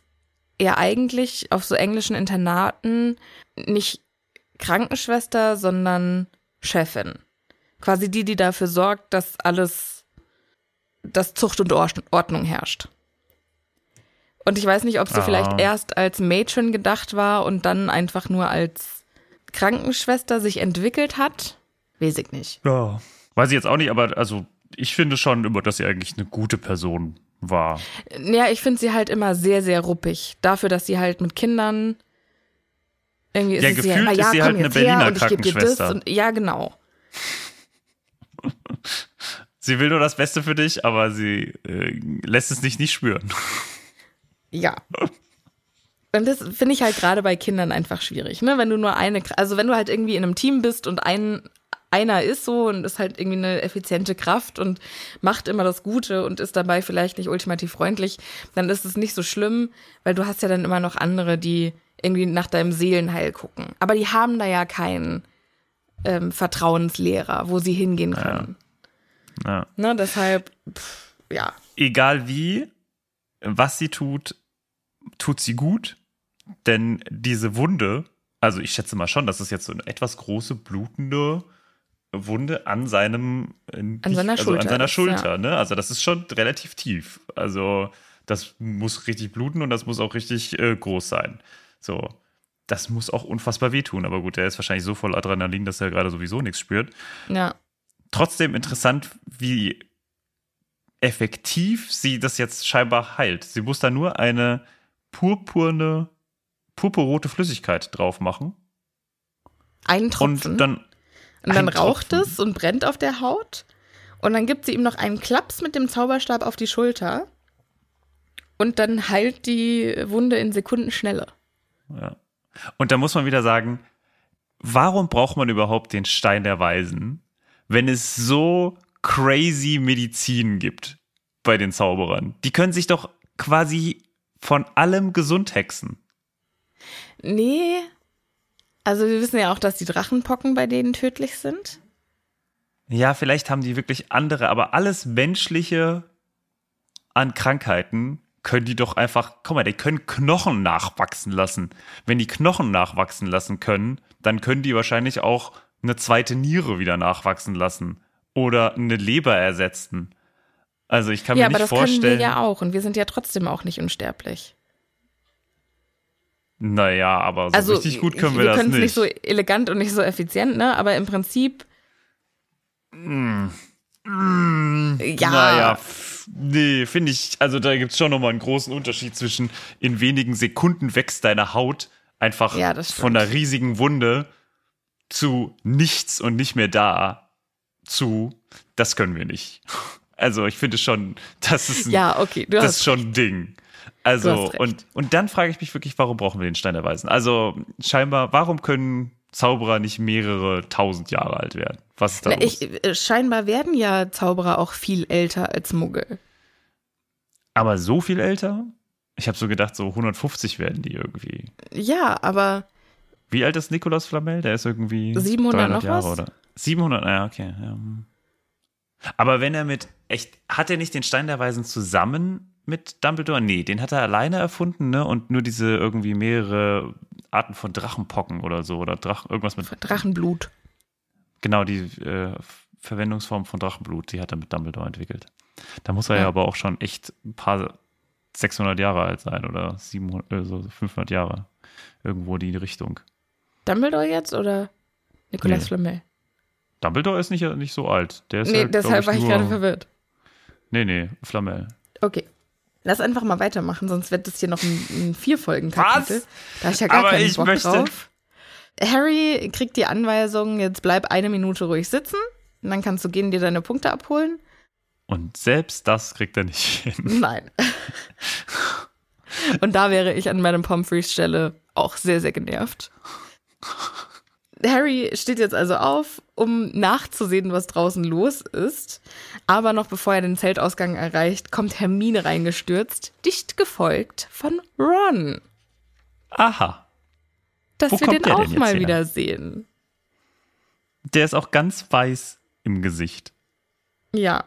ja eigentlich auf so englischen Internaten nicht Krankenschwester, sondern Chefin quasi die, die dafür sorgt, dass alles, dass Zucht und Or- Ordnung herrscht. Und ich weiß nicht, ob sie Ah. vielleicht erst als Matron gedacht war und dann einfach nur als Krankenschwester sich entwickelt hat. Weiß ich nicht. Ja. Weiß ich jetzt auch nicht, aber also ich finde schon immer, dass sie eigentlich eine gute Person war. Ja, ich finde sie halt immer sehr, sehr ruppig. Dafür, dass sie halt mit Kindern irgendwie Ja, es gefühlt ist ja, sie komm halt eine Berliner und Krankenschwester. und ja, genau. Sie will nur das Beste für dich, aber sie äh, lässt es nicht nicht spüren. Ja. Und das finde ich halt gerade bei Kindern einfach schwierig, ne? Wenn du nur eine, also wenn du halt irgendwie in einem Team bist und ein, einer ist so und ist halt irgendwie eine effiziente Kraft und macht immer das Gute und ist dabei vielleicht nicht ultimativ freundlich, dann ist es nicht so schlimm, weil du hast ja dann immer noch andere, die irgendwie nach deinem Seelenheil gucken. Aber die haben da ja keinen ähm, Vertrauenslehrer, wo sie hingehen können. Ja. Ne? Deshalb, pff, ja. Egal wie, was sie tut, tut sie gut, denn diese Wunde, also ich schätze mal schon, das ist jetzt so eine etwas große blutende Wunde an seinem äh, An seiner also Schulter an seiner ist, Schulter, ja. ne? Also das ist schon relativ tief. Also das muss richtig bluten und das muss auch richtig äh, groß sein. So, das muss auch unfassbar wehtun. Aber gut, der ist wahrscheinlich so voll Adrenalin, dass er gerade sowieso nichts spürt. Ja. Trotzdem interessant, wie effektiv sie das jetzt scheinbar heilt. Sie muss da nur eine purpurne, purpurrote Flüssigkeit drauf machen. Einen Tropfen. Und dann. Und dann raucht Tropfen. es und brennt auf der Haut. Und dann gibt sie ihm noch einen Klaps mit dem Zauberstab auf die Schulter. Und dann heilt die Wunde in Sekundenschnelle. Ja. Und da muss man wieder sagen, warum braucht man überhaupt den Stein der Weisen, wenn es so crazy Medizin gibt bei den Zauberern? Die können sich doch quasi von allem gesund hexen. Nee. Also wir wissen ja auch, dass die Drachenpocken bei denen tödlich sind. Ja, vielleicht haben die wirklich andere, aber alles Menschliche an Krankheiten können die doch einfach, guck mal, die können Knochen nachwachsen lassen. Wenn die Knochen nachwachsen lassen können, dann können die wahrscheinlich auch eine zweite Niere wieder nachwachsen lassen oder eine Leber ersetzen. Also ich kann ja, mir aber nicht das können vorstellen. wir ja auch. Und wir sind ja trotzdem auch nicht unsterblich. Naja, aber so also richtig gut können wir, wir das können es nicht. nicht so elegant und nicht so effizient, ne? Aber im Prinzip. Ja, Naja, nee, finde ich, also da gibt es schon nochmal einen großen Unterschied zwischen in wenigen Sekunden wächst deine Haut einfach Ja, von einer riesigen Wunde zu nichts und nicht mehr da zu, das können wir nicht. Also ich finde schon, das ist ein, ja, okay, das ist schon ein Ding. Also, und, und dann frage ich mich wirklich, warum brauchen wir den Stein der Weisen? Also, scheinbar, warum können Zauberer nicht mehrere tausend Jahre alt werden? Was ist da Na, los? ich, äh, scheinbar werden ja Zauberer auch viel älter als Muggel. Aber so viel älter? Ich habe so gedacht, so 150 werden die irgendwie. Ja, aber Wie alt ist Nikolaus Flamel? Der ist irgendwie 700 300 noch Jahre, was? oder? 700, ja, okay. Ja. Aber wenn er mit, echt, hat er nicht den Stein der Weisen zusammen mit Dumbledore? Nee, den hat er alleine erfunden, ne? Und nur diese irgendwie mehrere Arten von Drachenpocken oder so, oder Drach, irgendwas mit, Drachenblut. genau, die äh, Verwendungsform von Drachenblut, die hat er mit Dumbledore entwickelt. Da muss er ja, Ja. aber auch schon echt ein paar 600 Jahre alt sein oder 700, äh, so 500 Jahre. Irgendwo die Richtung. Dumbledore jetzt oder Nicolas Nee. Flamel? Dumbledore ist nicht, nicht so alt. Der ist Nee, glaub deshalb war ich nur- gerade verwirrt. Nee, nee, Flamel. Okay. Lass einfach mal weitermachen, sonst wird das hier noch ein, ein Vier-Folgen-Kapitel. Was? Da habe ich ja gar Aber keinen ich Bock möchte- drauf. Harry kriegt die Anweisung, jetzt bleib eine Minute ruhig sitzen. Und dann kannst du gehen, dir deine Punkte abholen. Und selbst das kriegt er nicht hin. Nein. Und da wäre ich an Madame Pomfreys Stelle auch sehr, sehr genervt. Harry steht jetzt also auf, um nachzusehen, was draußen los ist. Aber noch bevor er den Zeltausgang erreicht, kommt Hermine reingestürzt, dicht gefolgt von Ron. Aha. Dass Wo wir den auch mal her? wieder sehen. Der ist auch ganz weiß im Gesicht. Ja.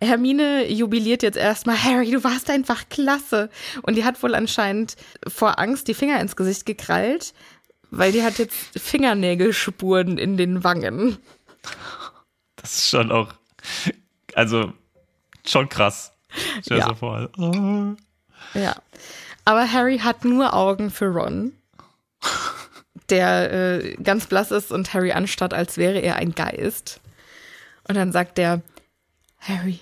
Hermine jubiliert jetzt erstmal, Harry, du warst einfach klasse. Und die hat wohl anscheinend vor Angst die Finger ins Gesicht gekrallt, weil die hat jetzt Fingernägelspuren in den Wangen. Das ist schon auch, also schon krass. Stell Ja. so vor. Oh. Ja. Aber Harry hat nur Augen für Ron, der äh, ganz blass ist und Harry anstarrt, als wäre er ein Geist. Und dann sagt er, Harry,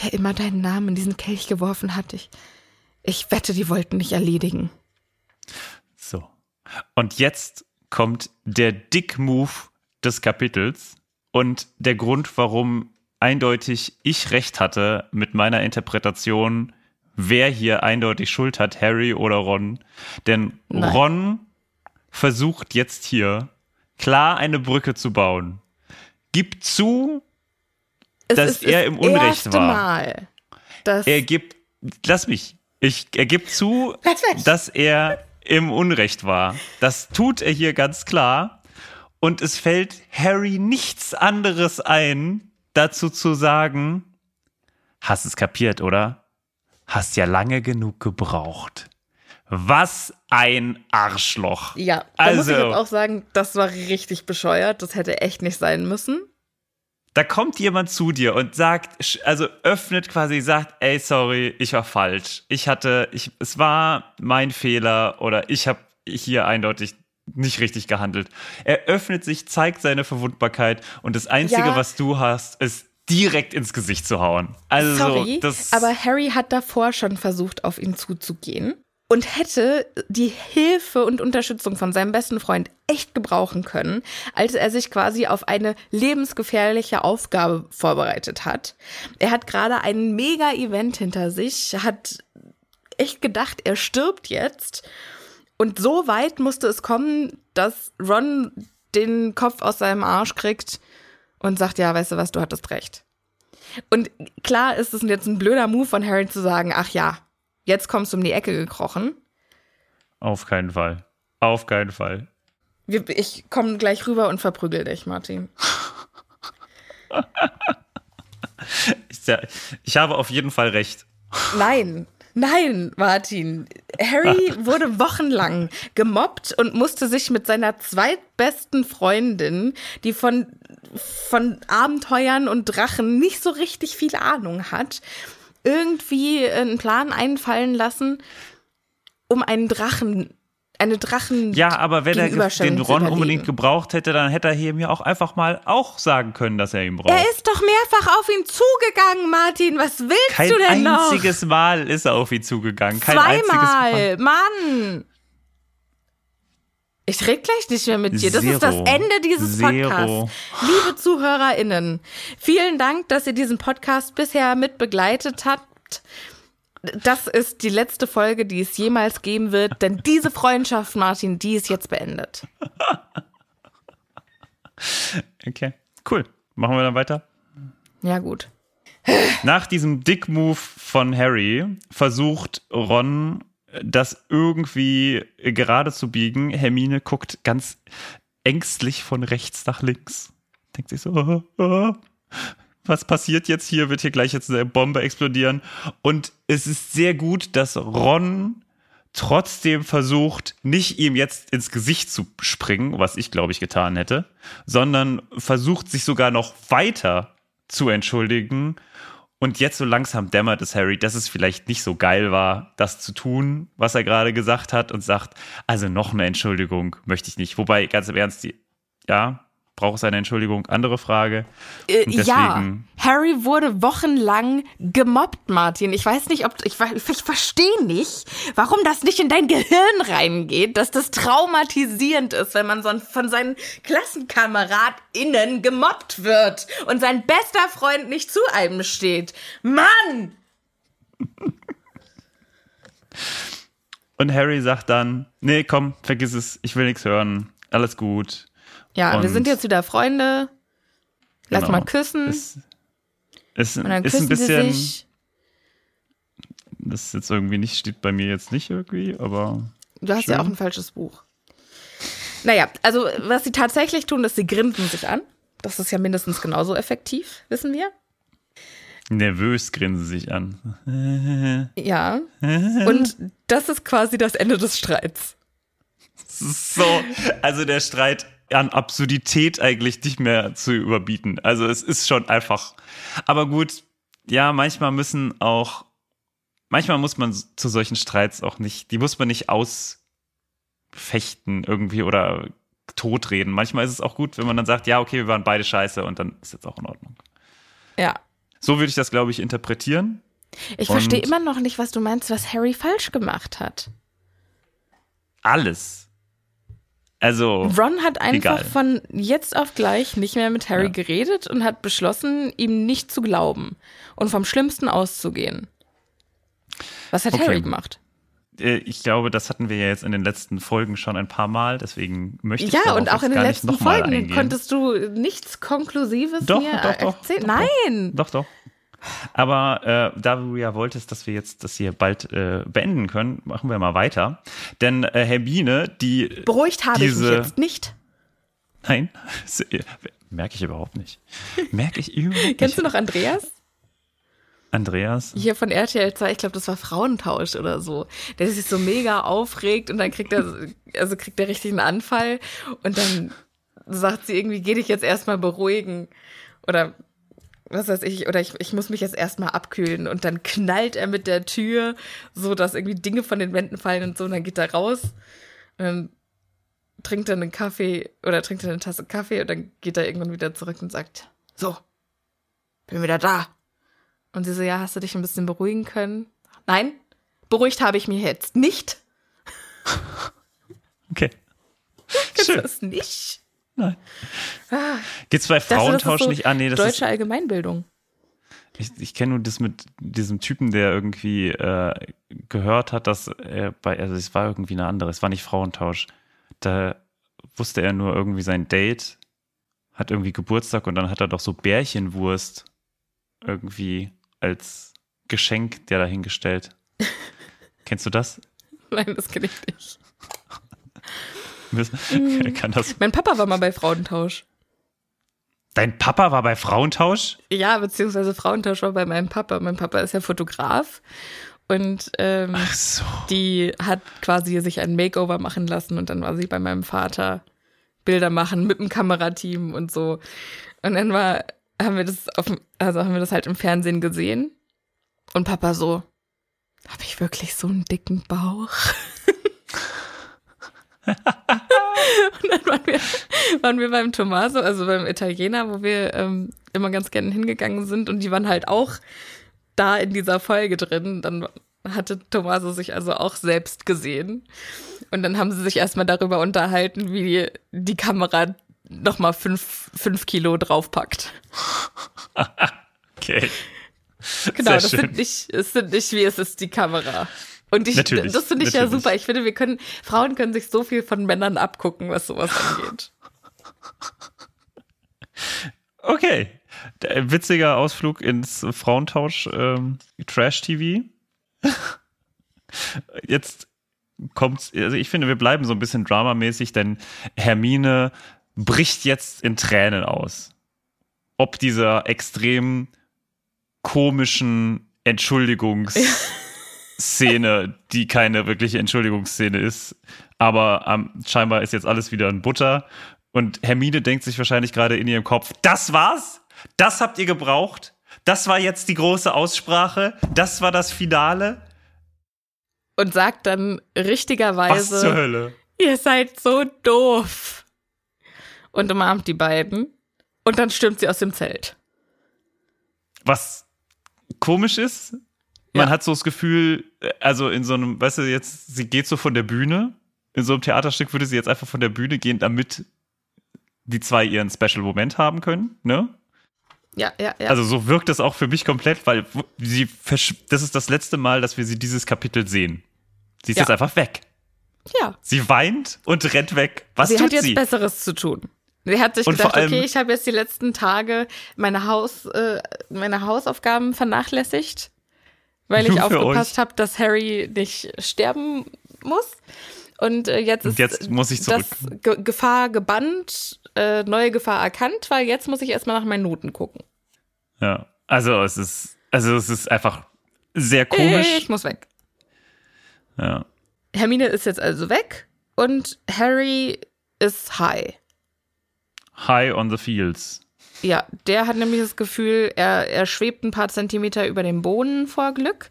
wer immer deinen Namen in diesen Kelch geworfen hat, ich, ich wette, die wollten dich erledigen. Und jetzt kommt der Dick-Move des Kapitels und der Grund, warum eindeutig ich recht hatte mit meiner Interpretation, wer hier eindeutig Schuld hat, Harry oder Ron. Denn Nein. Ron versucht jetzt hier klar eine Brücke zu bauen. Gibt zu, Es Dass ist er im Unrecht war. Mal, er gibt, lass mich, ich, er gibt zu, dass er im Unrecht war. Das tut er hier ganz klar. Und es fällt Harry nichts anderes ein, dazu zu sagen, hast es kapiert, oder? Hast ja lange genug gebraucht. Was ein Arschloch. ja, da muss ich Also- auch sagen, das war richtig bescheuert. Das hätte echt nicht sein müssen. Da kommt jemand zu dir und sagt, also öffnet quasi, sagt, ey, sorry, ich war falsch. Ich hatte, ich, es war mein Fehler oder ich habe hier eindeutig nicht richtig gehandelt. Er öffnet sich, zeigt seine Verwundbarkeit und das Einzige, Ja. was du hast, ist direkt ins Gesicht zu hauen. Also, Sorry, das, aber Harry hat davor schon versucht, auf ihn zuzugehen und hätte die Hilfe und Unterstützung von seinem besten Freund echt gebrauchen können, als er sich quasi auf eine lebensgefährliche Aufgabe vorbereitet hat. Er hat gerade ein Mega-Event hinter sich, hat echt gedacht, er stirbt jetzt. Und so weit musste es kommen, dass Ron den Kopf aus seinem Arsch kriegt und sagt, ja, weißt du was, du hattest recht. Und klar ist es jetzt ein blöder Move von Harry zu sagen, ach ja, jetzt kommst du um die Ecke gekrochen. auf keinen Fall. Auf keinen Fall. Ich komme gleich rüber und verprügel dich, Martin. Ich, ich habe auf jeden Fall recht. Nein, nein, Martin. Harry wurde wochenlang gemobbt und musste sich mit seiner zweitbesten Freundin, die von, von Abenteuern und Drachen nicht so richtig viel Ahnung hat, irgendwie einen Plan einfallen lassen, um einen Drachen, eine Drachen. Ja, aber wenn er den Ron unbedingt gebraucht hätte, dann hätte er hier mir auch einfach mal auch sagen können, dass er ihn braucht. Er ist doch mehrfach auf ihn zugegangen, Martin. Was willst Kein du denn noch? einziges Mal ist er auf ihn zugegangen. Kein einziges Mal. Zweimal, Mann. Ich rede gleich nicht mehr mit dir. Das ist das Zero. Ende dieses Zero. Podcasts. Liebe ZuhörerInnen, vielen Dank, dass ihr diesen Podcast bisher mit begleitet habt. Das ist die letzte Folge, die es jemals geben wird, denn diese Freundschaft, Martin, die ist jetzt beendet. Okay, cool. Machen wir dann weiter? Ja, gut. Nach diesem Dick-Move von Harry versucht Ron das irgendwie gerade zu biegen. Hermine guckt ganz ängstlich von rechts nach links. Denkt sich so, oh, oh, was passiert jetzt hier? Wird hier gleich jetzt eine Bombe explodieren? Und es ist sehr gut, dass Ron trotzdem versucht, nicht ihm jetzt ins Gesicht zu springen, was ich glaube ich getan hätte, sondern versucht sich sogar noch weiter zu entschuldigen. Und jetzt so langsam dämmert es Harry, dass es vielleicht nicht so geil war, das zu tun, was er gerade gesagt hat und sagt, also noch eine Entschuldigung möchte ich nicht. Wobei, ganz im Ernst, die, ja, braucht seine Entschuldigung. Andere Frage. Äh, ja, Harry wurde wochenlang gemobbt, Martin. Ich weiß nicht, ob ich, ich verstehe nicht, warum das nicht in dein Gehirn reingeht, dass das traumatisierend ist, wenn man so von seinen KlassenkameradInnen gemobbt wird und sein bester Freund nicht zu einem steht. Mann! Und Harry sagt dann, nee, komm, vergiss es, ich will nichts hören. Alles gut. Ja, und wir sind jetzt wieder Freunde. Lass genau. mal küssen. Ist, ist, und dann ist küssen ein bisschen. Sie sich. Das ist jetzt irgendwie nicht, steht bei mir jetzt nicht irgendwie, aber. Du hast schön. ja auch ein falsches Buch. Naja, also was sie tatsächlich tun, ist, sie grinsen sich an. Das ist ja mindestens genauso effektiv, wissen wir. Nervös grinsen sich an. Ja. Und das ist quasi das Ende des Streits. So, also der Streit an Absurdität eigentlich nicht mehr zu überbieten. Also es ist schon einfach. Aber gut, ja, manchmal müssen auch, manchmal muss man zu solchen Streits auch nicht, die muss man nicht ausfechten irgendwie oder totreden. Manchmal ist es auch gut, wenn man dann sagt, ja, okay, wir waren beide scheiße und dann ist jetzt auch in Ordnung. Ja. So würde ich das, glaube ich, interpretieren. Ich verstehe immer noch nicht, was du meinst, was Harry falsch gemacht hat. Alles. Also. Ron hat einfach egal. von jetzt auf gleich nicht mehr mit Harry ja. geredet und hat beschlossen, ihm nicht zu glauben und vom Schlimmsten auszugehen. Was hat okay. Harry gemacht? Äh, ich glaube, das hatten wir ja jetzt in den letzten Folgen schon ein paar Mal, deswegen möchte ich Ja, und auch in den letzten Folgen konntest du nichts Konklusives doch, mir doch, doch, erzählen. Doch, Nein! Doch, doch. Aber äh, da du ja wolltest, dass wir jetzt das hier bald äh, beenden können, machen wir mal weiter. Denn äh, Hermine, die. Beruhigt habe diese... ich mich jetzt nicht. Nein, merke ich überhaupt nicht. Merke ich überhaupt nicht. Kennst du noch Andreas? Andreas? Hier von RTL 2, ich glaube, das war Frauentausch oder so. Der sich so mega aufregt und dann kriegt er, also kriegt er richtig einen Anfall und dann sagt sie irgendwie, geh dich jetzt erstmal beruhigen. Oder was weiß ich, oder ich, ich muss mich jetzt erstmal abkühlen und dann knallt er mit der Tür, so dass irgendwie Dinge von den Wänden fallen und so, und dann geht er raus und dann trinkt er einen Kaffee oder trinkt er eine Tasse Kaffee und dann geht er irgendwann wieder zurück und sagt, so, bin wieder da. Und sie so, ja, hast du dich ein bisschen beruhigen können? Nein, beruhigt habe ich mich jetzt nicht. Okay. Kennst du das nicht? Nein. Ah, Geht's bei Frauentausch so nicht an? Ah, nee, das deutsche ist, Allgemeinbildung. Ich, ich kenne nur das mit diesem Typen, der irgendwie äh, gehört hat, dass er bei, also es war irgendwie eine andere, es war nicht Frauentausch. Da wusste er nur irgendwie sein Date, hat irgendwie Geburtstag und dann hat er doch so Bärchenwurst irgendwie als Geschenk der dahingestellt. Kennst du das? Nein, das kenne ich nicht. Mhm. Kann das? Mein Papa war mal bei Frauentausch. Dein Papa war bei Frauentausch? Ja, beziehungsweise Frauentausch war bei meinem Papa. Mein Papa ist ja Fotograf und ähm, so. die hat quasi sich ein Makeover machen lassen und dann war sie bei meinem Vater Bilder machen mit dem Kamerateam und so. Und dann war, haben wir das auf, also haben wir das halt im Fernsehen gesehen und Papa so, habe ich wirklich so einen dicken Bauch? und dann waren wir, waren wir beim Tommaso, also beim Italiener, wo wir ähm, immer ganz gerne hingegangen sind und die waren halt auch da in dieser Folge drin. Dann hatte Tommaso sich also auch selbst gesehen. Und dann haben sie sich erstmal darüber unterhalten, wie die, Kamera nochmal fünf, fünf Kilo draufpackt. okay. Genau, Sehr das sind nicht, es sind nicht wie es ist die Kamera. Und ich, natürlich, das finde ich natürlich. ja super. Ich finde, wir können, Frauen können sich so viel von Männern abgucken, was sowas angeht. Okay. äh, witziger Ausflug ins Frauentausch ähm. Jetzt kommt's, also ich finde, wir bleiben so ein bisschen dramamäßig, denn Hermine bricht jetzt in Tränen aus. Ob dieser extrem komischen Entschuldigungsszene, die keine wirkliche Entschuldigungsszene ist, aber ähm, scheinbar ist jetzt alles wieder in Butter und Hermine denkt sich wahrscheinlich gerade in ihrem Kopf, das war's? Das habt ihr gebraucht? Das war jetzt die große Aussprache? Das war das Finale? Und sagt dann Was richtigerweise, zur Hölle? ihr seid so doof. Und umarmt die beiden. Und dann stürmt sie aus dem Zelt. Was komisch ist, man Ja. hat so das Gefühl, äh, also in so einem, weißt du, jetzt, sie geht so von der Bühne. In so einem Theaterstück würde sie jetzt einfach von der Bühne gehen, damit die zwei ihren Special Moment haben können, ne? Ja, ja, ja. Also so wirkt das auch für mich komplett, weil sie das ist das letzte Mal, dass wir sie dieses Kapitel sehen. Sie ist Ja. jetzt einfach weg. ja. Sie weint und rennt weg. Was sie tut hat jetzt sie? Besseres zu tun. Sie hat sich Und gedacht, allem- okay, ich habe jetzt die letzten Tage meine, Haus, äh, meine Hausaufgaben vernachlässigt, weil ich aufgepasst habe, dass Harry nicht sterben muss. Und äh, jetzt ist Und jetzt muss ich das Ge Gefahr gebannt, äh, neue Gefahr erkannt, weil jetzt muss ich erstmal nach meinen Noten gucken. Ja. Also es ist, also es ist einfach sehr komisch. Ich muss weg. Ja. Hermine ist jetzt also weg und Harry ist high. High on the fields. Ja, der hat nämlich das Gefühl, er, er schwebt ein paar Zentimeter über dem Boden vor Glück.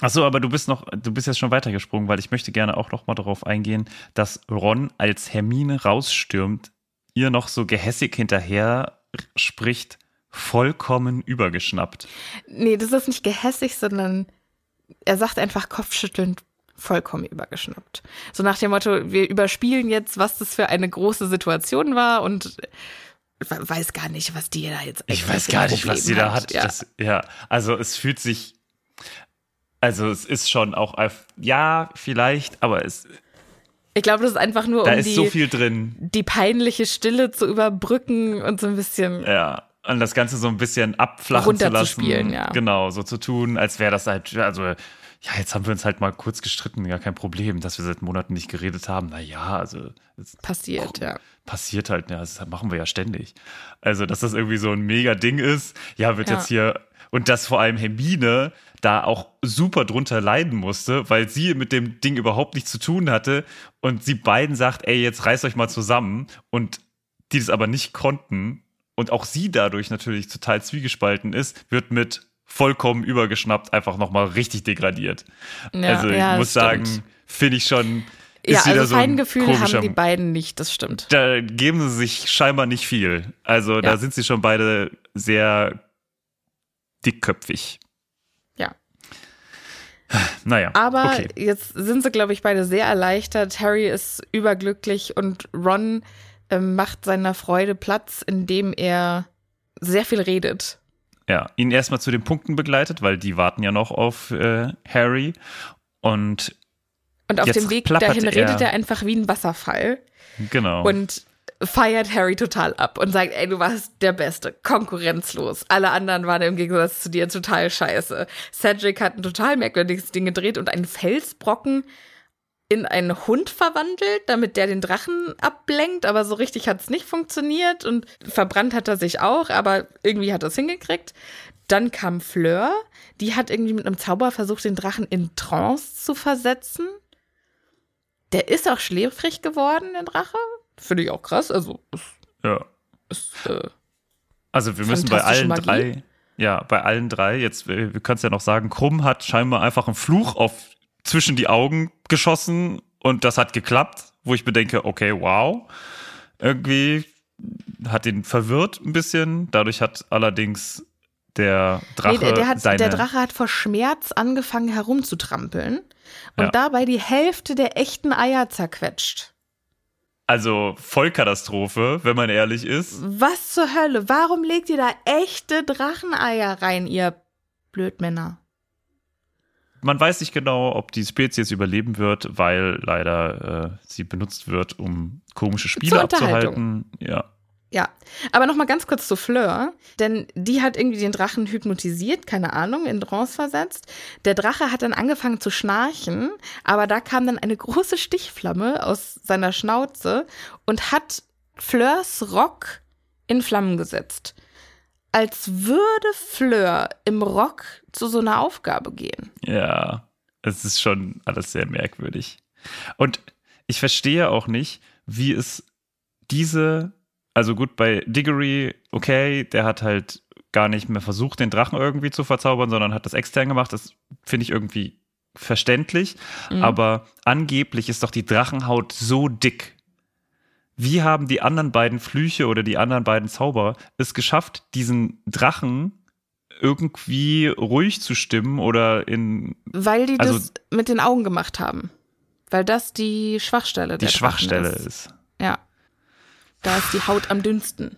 Achso, aber du bist noch, du bist jetzt schon weitergesprungen, weil ich möchte gerne auch noch mal darauf eingehen, dass Ron als Hermine rausstürmt, ihr noch so gehässig hinterher spricht, vollkommen übergeschnappt. Nee, das ist nicht gehässig, sondern er sagt einfach kopfschüttelnd vollkommen übergeschnappt. So nach dem Motto, wir überspielen jetzt, was das für eine große Situation war und weiß gar nicht, was die da jetzt Ich weiß gar nicht, was Problem sie da hat. Ja. Das, ja, also es fühlt sich, also es ist schon auch, ja, vielleicht, aber es, ich glaube, das ist einfach nur, da um ist die, so viel drin. die peinliche Stille zu überbrücken und so ein bisschen. Ja. Und das Ganze so ein bisschen abflachen zu lassen. Runterzuspielen, ja. Genau, so zu tun, als wäre das halt, also, ja, jetzt haben wir uns halt mal kurz gestritten, gar kein Problem, dass wir seit Monaten nicht geredet haben. Naja, also, es Passiert, ja. passiert halt, ja, das machen wir ja ständig. Also, dass das irgendwie so ein mega Ding ist, ja, wird Ja. jetzt hier, und dass vor allem Hermine da auch super drunter leiden musste, weil sie mit dem Ding überhaupt nichts zu tun hatte und sie beiden sagt, ey, jetzt reißt euch mal zusammen und die das aber nicht konnten und auch sie dadurch natürlich total zwiegespalten ist, wird mit vollkommen übergeschnappt einfach nochmal richtig degradiert. Ja, also ich ja, muss sagen, finde ich schon, ist Ja, also so ein Feingefühl haben die beiden nicht, das stimmt. da geben sie sich scheinbar nicht viel. Also da Ja. sind sie schon beide sehr dickköpfig. Ja. Naja, Aber okay. jetzt sind sie, glaube ich, beide sehr erleichtert. Harry ist überglücklich und Ron ähm, macht seiner Freude Platz, indem er sehr viel redet. Ja, ihn erstmal zu den Punkten begleitet, weil die warten ja noch auf äh, Harry. Und Und auf dem Weg dahin redet er. er einfach wie ein Wasserfall genau. und feiert Harry total ab und sagt, ey, du warst der Beste, konkurrenzlos. Alle anderen waren im Gegensatz zu dir total scheiße. Cedric hat ein total merkwürdiges Ding gedreht und einen Felsbrocken in einen Hund verwandelt, damit der den Drachen ablenkt, aber so richtig hat es nicht funktioniert und verbrannt hat er sich auch, aber irgendwie hat er es hingekriegt. Dann kam Fleur, die hat irgendwie mit einem Zauber versucht, den Drachen in Trance zu versetzen. Der ist auch schläfrig geworden, der Drache. Finde ich auch krass. Also, es ja. ist, äh, Also wir müssen bei allen Magie. drei, ja, bei allen drei, jetzt, wir können es ja noch sagen, Krumm hat scheinbar einfach einen Fluch auf zwischen die Augen geschossen und das hat geklappt, wo ich bedenke, okay, wow. Irgendwie hat ihn verwirrt ein bisschen. Dadurch hat allerdings der Drache nee, der, der, hat, seine der Drache hat vor Schmerz angefangen herumzutrampeln und Ja. dabei die Hälfte der echten Eier zerquetscht. Also Vollkatastrophe, wenn man ehrlich ist. Was zur Hölle? Warum legt ihr da echte Dracheneier rein, ihr Blödmänner? Man weiß nicht genau, ob die Spezies überleben wird, weil leider äh, sie benutzt wird, um komische Spiele abzuhalten. Ja. Ja, aber noch mal ganz kurz zu Fleur, denn die hat irgendwie den Drachen hypnotisiert, keine Ahnung, in Trance versetzt. Der Drache hat dann angefangen zu schnarchen, aber da kam dann eine große Stichflamme aus seiner Schnauze und hat Fleurs Rock in Flammen gesetzt. Als würde Fleur im Rock zu so einer Aufgabe gehen. Ja, es ist schon alles sehr merkwürdig. Und ich verstehe auch nicht, wie es diese also gut, bei Diggory, okay, der hat halt gar nicht mehr versucht, den Drachen irgendwie zu verzaubern, sondern hat das extern gemacht. Das finde ich irgendwie verständlich. Mhm. Aber angeblich ist doch die Drachenhaut so dick. Wie haben die anderen beiden Flüche oder die anderen beiden Zauberer es geschafft, diesen Drachen irgendwie ruhig zu stimmen oder in. Weil die also, das mit den Augen gemacht haben. Weil das die Schwachstelle die der Schwachstelle ist. ist. Ja. Da ist die Haut am dünnsten.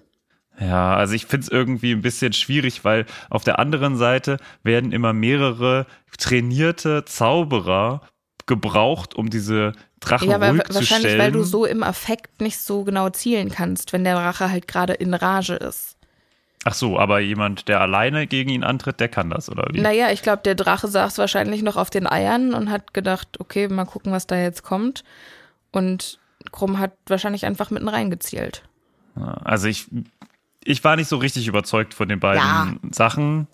Ja, also ich finde es irgendwie ein bisschen schwierig, weil auf der anderen Seite werden immer mehrere trainierte Zauberer gebraucht, um diese Drachen ja, zu wahrscheinlich, stellen. weil du so im Affekt nicht so genau zielen kannst, wenn der Drache halt gerade in Rage ist. Ach so, aber jemand, der alleine gegen ihn antritt, der kann das, oder wie? Naja, ich glaube, der Drache saß wahrscheinlich noch auf den Eiern und hat gedacht, okay, mal gucken, was da jetzt kommt. Und Krumm hat wahrscheinlich einfach mitten reingezielt. Also ich, ich war nicht so richtig überzeugt von den beiden ja. Sachen.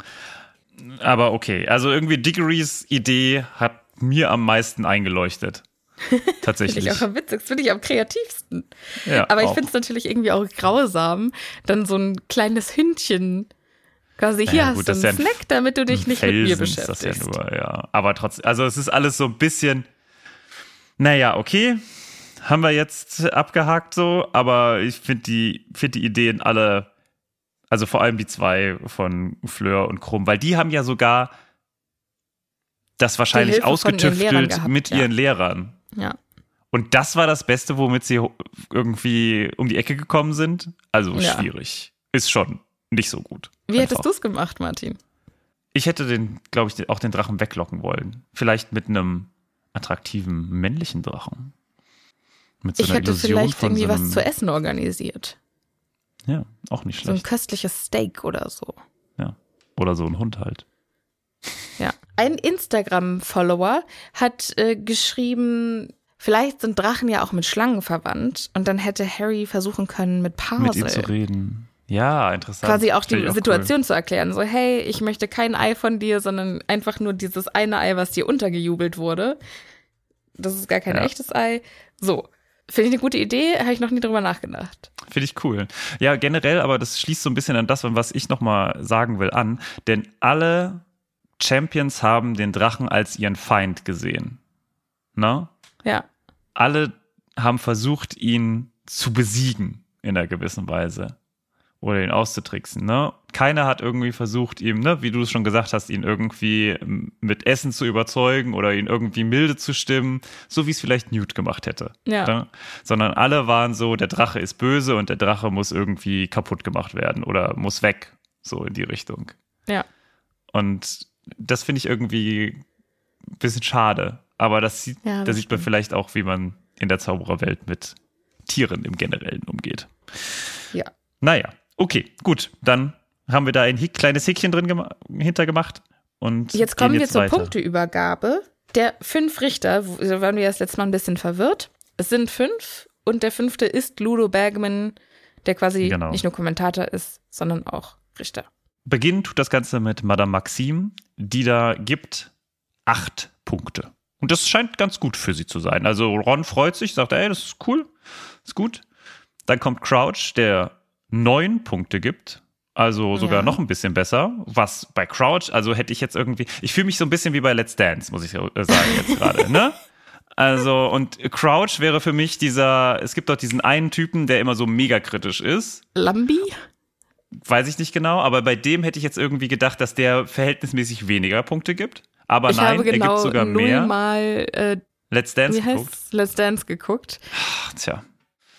Aber okay, also irgendwie Diggory's Idee hat mir am meisten eingeleuchtet. Tatsächlich. finde ich auch am witzigsten, finde ich am kreativsten. Ja, Aber ich finde es natürlich irgendwie auch grausam, dann so ein kleines Hündchen quasi hier ja, gut, hast du einen Snack, damit du dich nicht Felsen mit mir beschäftigst. Ist das ja nur, ja. Aber trotzdem, also es ist alles so ein bisschen, naja, okay, haben wir jetzt abgehakt so, aber ich finde die, find die Ideen alle, also vor allem die zwei von Fleur und Krumm, weil die haben ja sogar das wahrscheinlich ausgetüftelt ihren gehabt, mit ja. ihren Lehrern. Ja. Und das war das Beste, womit sie irgendwie um die Ecke gekommen sind. Also ja. schwierig. Ist schon nicht so gut. Wie einfach. hättest du es gemacht, Martin? Ich hätte den, glaube ich, auch den Drachen weglocken wollen. Vielleicht mit einem attraktiven männlichen Drachen. Mit so ich hätte Illusion vielleicht irgendwie so was zu essen organisiert. Ja, auch nicht schlecht. So ein köstliches Steak oder so. Ja. Oder so ein Hund halt. Ja. Ein Instagram-Follower hat äh, geschrieben, vielleicht sind Drachen ja auch mit Schlangen verwandt und dann hätte Harry versuchen können, mit Parsel. Mit ihm zu reden. Ja, interessant. Quasi auch die auch Situation cool. zu erklären. So, hey, ich möchte kein Ei von dir, sondern einfach nur dieses eine Ei, was dir untergejubelt wurde. Das ist gar kein ja. echtes Ei. So. Finde ich eine gute Idee, habe ich noch nie drüber nachgedacht. Finde ich cool. Ja, generell, aber das schließt so ein bisschen an das, was ich nochmal sagen will, an. Denn alle Champions haben den Drachen als ihren Feind gesehen. Ne? Ja. Alle haben versucht, ihn zu besiegen in einer gewissen Weise oder ihn auszutricksen. Ne? Keiner hat irgendwie versucht, ihm, ne, wie du es schon gesagt hast, ihn irgendwie mit Essen zu überzeugen oder ihn irgendwie milde zu stimmen, so wie es vielleicht Newt gemacht hätte. Ja. Ne? Sondern alle waren so, der Drache ist böse und der Drache muss irgendwie kaputt gemacht werden oder muss weg, so in die Richtung. Ja. Und das finde ich irgendwie ein bisschen schade. Aber das sieht, ja, da sieht man vielleicht auch, wie man in der Zaubererwelt mit Tieren im Generellen umgeht. Ja. Naja, Okay, gut. Dann haben wir da ein kleines Häkchen drin gem hintergemacht. Und jetzt kommen jetzt wir zur Punkteübergabe. Der fünf Richter, da waren wir das letzte Mal ein bisschen verwirrt. Es sind fünf und der fünfte ist Ludo Bergman, der quasi genau. nicht nur Kommentator ist, sondern auch Richter. Beginnen tut das Ganze mit Madame Maxime, die da gibt acht Punkte. Und das scheint ganz gut für sie zu sein. Also Ron freut sich, sagt, ey, das ist cool, ist gut. Dann kommt Crouch, der neun Punkte gibt. Also sogar ja. noch ein bisschen besser. Was bei Crouch, also hätte ich jetzt irgendwie, ich fühle mich so ein bisschen wie bei Let's Dance, muss ich sagen jetzt gerade, ne? Also, und Crouch wäre für mich dieser, es gibt doch diesen einen Typen, der immer so mega kritisch ist. Lambi? Weiß ich nicht genau, aber bei dem hätte ich jetzt irgendwie gedacht, dass der verhältnismäßig weniger Punkte gibt. Aber ich nein, genau er gibt sogar mehr. Mal, äh, Let's Dance geguckt. Let's Dance geguckt. Ach, tja.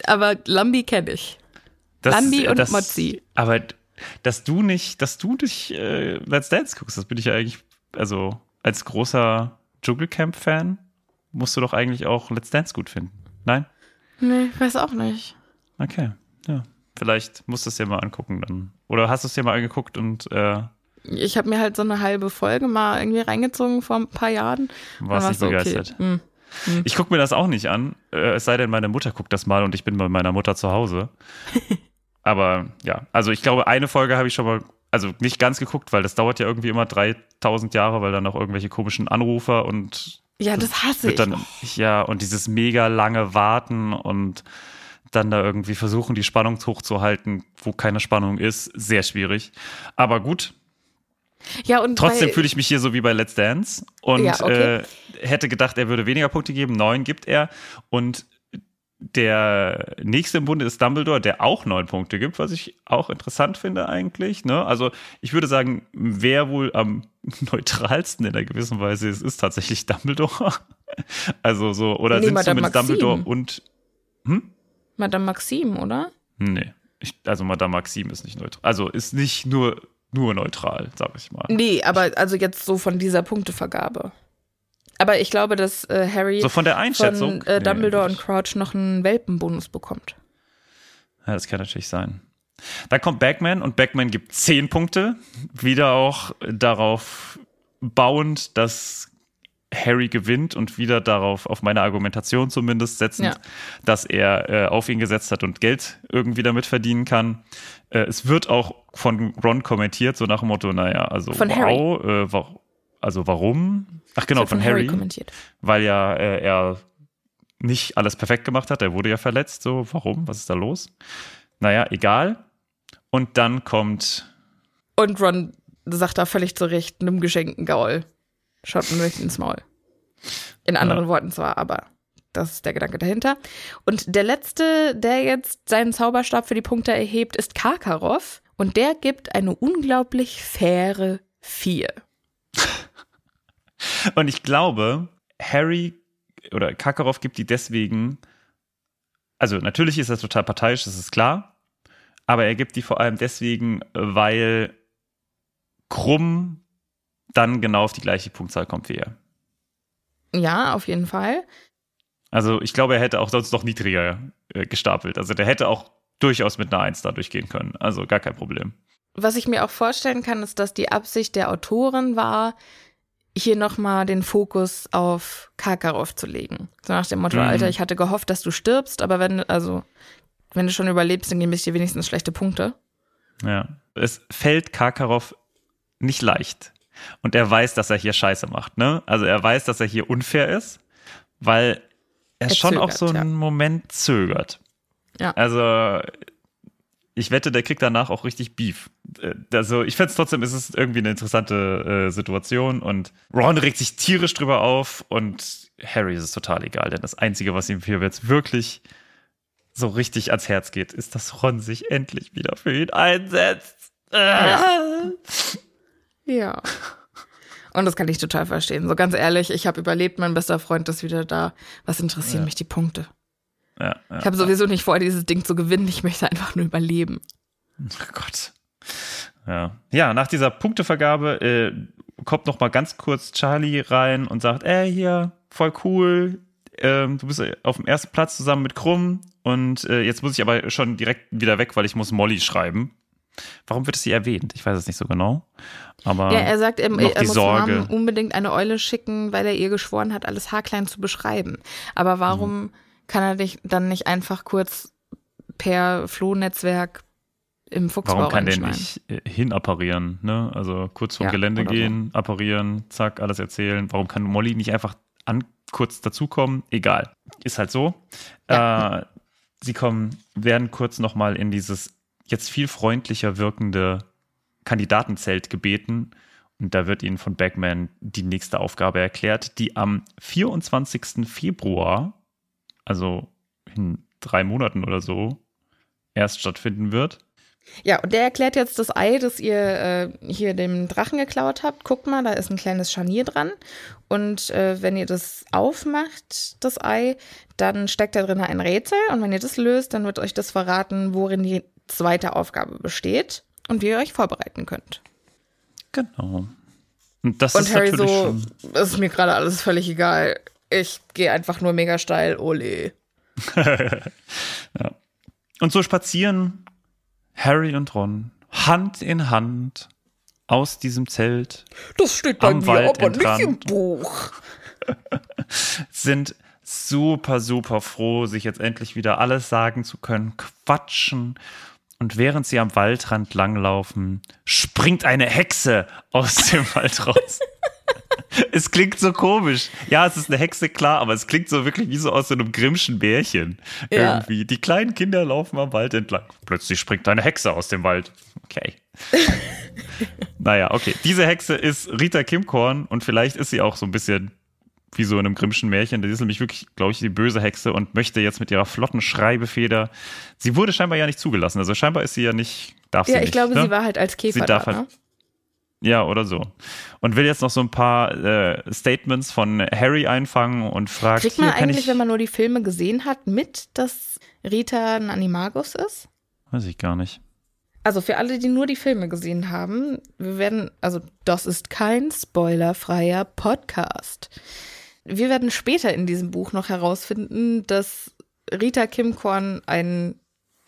Aber Lambi kenne ich. Das, Bambi und das, Mozzi. Aber dass du nicht, dass du dich äh, Let's Dance guckst, das bin ich ja eigentlich, also als großer Dschungelcamp-Fan musst du doch eigentlich auch Let's Dance gut finden. Nein? Nee, weiß auch nicht. Okay, ja. Vielleicht musst du es dir mal angucken dann. Oder hast du es dir mal angeguckt und äh, Ich habe mir halt so eine halbe Folge mal irgendwie reingezogen vor ein paar Jahren. warst nicht begeistert? Okay. hm. Ich gucke mir das auch nicht an, äh, es sei denn, meine Mutter guckt das mal und ich bin bei meiner Mutter zu Hause. Aber ja, also ich glaube, eine Folge habe ich schon mal, also nicht ganz geguckt, weil das dauert ja irgendwie immer 3000 Jahre, weil dann noch irgendwelche komischen Anrufer und Ja, das hasse ich. dann, ja, und dieses mega lange Warten und dann da irgendwie versuchen, die Spannung hochzuhalten, wo keine Spannung ist, sehr schwierig. Aber gut, ja, und Trotzdem fühle ich mich hier so wie bei Let's Dance und Ja, okay. äh, hätte gedacht, er würde weniger Punkte geben. Neun gibt er. Und der nächste im Bunde ist Dumbledore, der auch neun Punkte gibt, was ich auch interessant finde eigentlich. Ne? Also ich würde sagen, wer wohl am neutralsten in einer gewissen Weise ist, ist tatsächlich Dumbledore. Also so, oder Nee, sind Madame zumindest. Dumbledore und Madame Maxime, oder? nee. Ich, also Madame Maxime ist nicht neutral. Also ist nicht nur, nur neutral, sag ich mal. Nee, aber also jetzt so von dieser Punktevergabe. Aber ich glaube, dass äh, Harry So von der Einschätzung. von äh, Nee, Dumbledore würde und Crouch noch einen Welpenbonus bekommt. Ja, das kann natürlich sein. Dann kommt Bagman und Bagman gibt 10 Punkte. Wieder auch darauf bauend, dass Harry gewinnt und wieder darauf, auf meine Argumentation zumindest setzend, Ja. dass er äh, auf ihn gesetzt hat und Geld irgendwie damit verdienen kann. Äh, es wird auch von Ron kommentiert, so nach dem Motto, naja, also Von wow, äh, wa also warum? Ach genau, wird von, Harry kommentiert. weil ja äh, er nicht alles perfekt gemacht hat. Er wurde ja verletzt. So, warum? Was ist da los? Naja, egal. Und dann kommt, Und Ron sagt da völlig zu Recht, einem geschenkten Gaul. Schaut mir nicht ins Maul. In anderen Worten zwar, aber das ist der Gedanke dahinter. Und der letzte, der jetzt seinen Zauberstab für die Punkte erhebt, ist Karkaroff. Und der gibt eine unglaublich faire 4. und ich glaube, Harry oder Kakarov gibt die deswegen, also natürlich ist er total parteiisch, das ist klar, aber er gibt die vor allem deswegen, weil Krumm dann genau auf die gleiche Punktzahl kommt wie er. Ja, auf jeden Fall. Also ich glaube, er hätte auch sonst noch niedriger äh, gestapelt. Also der hätte auch durchaus mit einer Eins da durchgehen können. Also gar kein Problem. Was ich mir auch vorstellen kann, ist, dass die Absicht der Autorin war, hier nochmal den Fokus auf Karkaroff zu legen. So nach dem Motto, Mhm. Alter, ich hatte gehofft, dass du stirbst, aber wenn, also, wenn du schon überlebst, dann gebe ich dir wenigstens schlechte Punkte. Ja. Es fällt Karkaroff nicht leicht. Und er weiß, dass er hier Scheiße macht. Ne? Also er weiß, dass er hier unfair ist, weil er, Er schon auch zögert, so einen ja. Moment zögert. Ja. Also ich wette, der kriegt danach auch richtig Beef. Äh, Also ich fände es trotzdem, ist es irgendwie eine interessante äh, Situation und Ron regt sich tierisch drüber auf und Harry ist es total egal, denn das Einzige, was ihm hier jetzt wirklich so richtig ans Herz geht, ist, dass Ron sich endlich wieder für ihn einsetzt. Äh. Ja. Und das kann ich total verstehen. So ganz ehrlich, ich habe überlebt, mein bester Freund ist wieder da. Was interessieren mich die Punkte? Ja, ja. Ich habe sowieso nicht vor, dieses Ding zu gewinnen. Ich möchte einfach nur überleben. Oh Gott. Ja. ja, nach dieser Punktevergabe äh, kommt noch mal ganz kurz Charlie rein und sagt, ey, hier, voll cool, ähm, du bist auf dem ersten Platz zusammen mit Krumm und äh, jetzt muss ich aber schon direkt wieder weg, weil ich muss Molly schreiben. Warum wird es sie erwähnt? Ich weiß es nicht so genau. Aber Ja, er sagt, er, er die muss Sorge. Mom unbedingt eine Eule schicken, weil er ihr geschworen hat, alles haarklein zu beschreiben. Aber warum Mhm. kann er dich dann nicht einfach kurz per Flohnetzwerk im Fuchsbau Warum kann der nicht äh, hinapparieren? Ne? Also kurz vom Ja, Gelände oder so. gehen, apparieren, zack, alles erzählen. Warum kann Molly nicht einfach an, kurz dazukommen? Egal. Ist halt so. Äh, sie kommen, werden kurz nochmal in dieses jetzt viel freundlicher wirkende Kandidatenzelt gebeten. Und da wird ihnen von Bagman die nächste Aufgabe erklärt, die am 24. Februar, also in drei Monaten oder so, erst stattfinden wird. Ja, und der erklärt jetzt das Ei, das ihr äh, hier dem Drachen geklaut habt. Guckt mal, da ist ein kleines Scharnier dran. Und äh, wenn ihr das aufmacht, das Ei, dann steckt da drin ein Rätsel. Und wenn ihr das löst, dann wird euch das verraten, worin die zweite Aufgabe besteht und wie ihr euch vorbereiten könnt. Genau. Und das Und ist Harry natürlich so, schon. das ist mir gerade alles völlig egal. Ich gehe einfach nur mega steil, ole. Und so spazieren Harry und Ron Hand in Hand aus diesem Zelt Das steht bei Am mir Wald aber nicht im. Buch. sind super, super froh, sich jetzt endlich wieder alles sagen zu können, quatschen. Und während sie am Waldrand langlaufen, springt eine Hexe aus dem Wald raus. es klingt so komisch. Ja, es ist eine Hexe, klar, aber es klingt so wirklich wie so aus so einem Grimmschen Bärchen. Ja. Irgendwie. Die kleinen Kinder laufen am Wald entlang. Plötzlich springt eine Hexe aus dem Wald. Okay. naja, okay. Diese Hexe ist Rita Kimkorn und vielleicht ist sie auch so ein bisschen wie so in einem Grimmschen Märchen. Das ist nämlich wirklich, glaube ich, die böse Hexe und möchte jetzt mit ihrer flotten Schreibefeder. Sie wurde scheinbar ja nicht zugelassen. Also scheinbar ist sie ja nicht, darf sie Ja, nicht. ich glaube, ne? sie war halt als Käfer Sie darf da, halt- ne? Ja, oder so. Und will jetzt noch so ein paar äh, Statements von Harry einfangen und fragt, Kriegt man eigentlich, ich, wenn man nur die Filme gesehen hat, mit, dass Rita ein Animagus ist? weiß ich gar nicht. Also für alle, die nur die Filme gesehen haben, wir werden, also das ist kein spoilerfreier Podcast. Wir werden später in diesem Buch noch herausfinden, dass Rita Kimkorn ein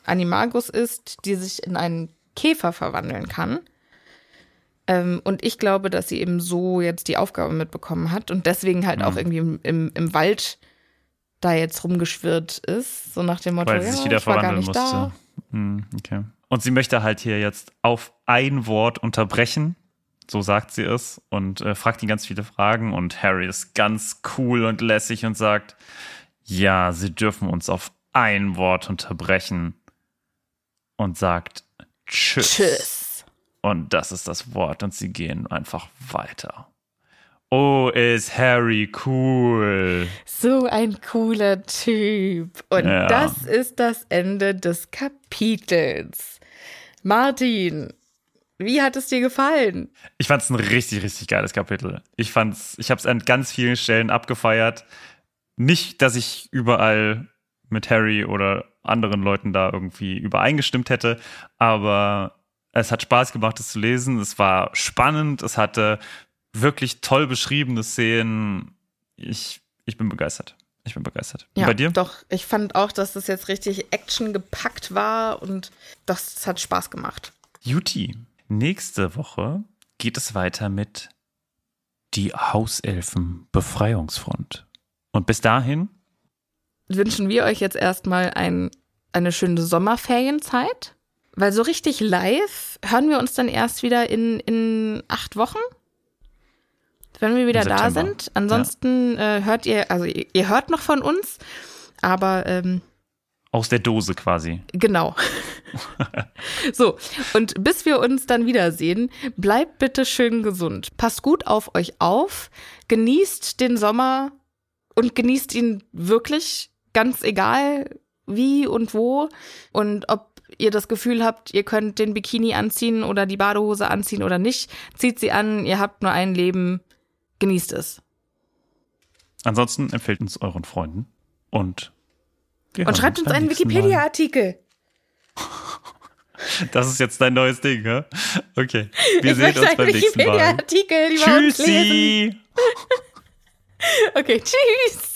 Animagus ist, die sich in einen Käfer verwandeln kann. Ähm, und ich glaube, dass sie eben so jetzt die Aufgabe mitbekommen hat und deswegen halt Mhm. auch irgendwie im, im, im Wald da jetzt rumgeschwirrt ist, so nach dem Motto, Weil sie ja, sich wieder ich war gar verwandeln musste. da. Hm, okay. Und sie möchte halt hier jetzt auf ein Wort unterbrechen. So sagt sie es und äh, fragt ihn ganz viele Fragen. Und Harry ist ganz cool und lässig und sagt: Ja, sie dürfen uns auf ein Wort unterbrechen. Und sagt: Tschüss. Tschüss. Und das ist das Wort. Und sie gehen einfach weiter. Oh, ist Harry cool. So ein cooler Typ. Und Ja. das ist das Ende des Kapitels. Martin, wie hat es dir gefallen? Ich fand es ein richtig, richtig geiles Kapitel. Ich fand's, ich habe es an ganz vielen Stellen abgefeiert. Nicht, dass ich überall mit Harry oder anderen Leuten da irgendwie übereingestimmt hätte, aber es hat Spaß gemacht, es zu lesen. Es war spannend, es hatte wirklich toll beschriebene Szenen. Ich, ich bin begeistert. Ich bin begeistert. Und bei dir? Doch, ich fand auch, dass das jetzt richtig Action gepackt war und das, das hat Spaß gemacht. Juti. Nächste Woche geht es weiter mit Die Hauselfen Befreiungsfront. Und bis dahin Wünschen wir euch jetzt erstmal ein, eine schöne Sommerferienzeit, weil so richtig live hören wir uns dann erst wieder in, in acht Wochen. Wenn wir wieder da sind. Ansonsten äh, hört ihr, also ihr, ihr hört noch von uns, aber ähm, aus der Dose quasi. Genau. so, und bis wir uns dann wiedersehen, bleibt bitte schön gesund. Passt gut auf euch auf, genießt den Sommer und genießt ihn wirklich, ganz egal wie und wo. Und ob ihr das Gefühl habt, ihr könnt den Bikini anziehen oder die Badehose anziehen oder nicht, zieht sie an, ihr habt nur ein Leben, genießt es. Ansonsten empfehlt uns euren Freunden und wir Und hören schreibt uns einen. Wikipedia-Artikel. Das ist jetzt dein neues Ding, hä? Okay. Wir Ich sehen uns beim nächsten Mal. Wikipedia-Artikel. Tschüssi! Okay, tschüss.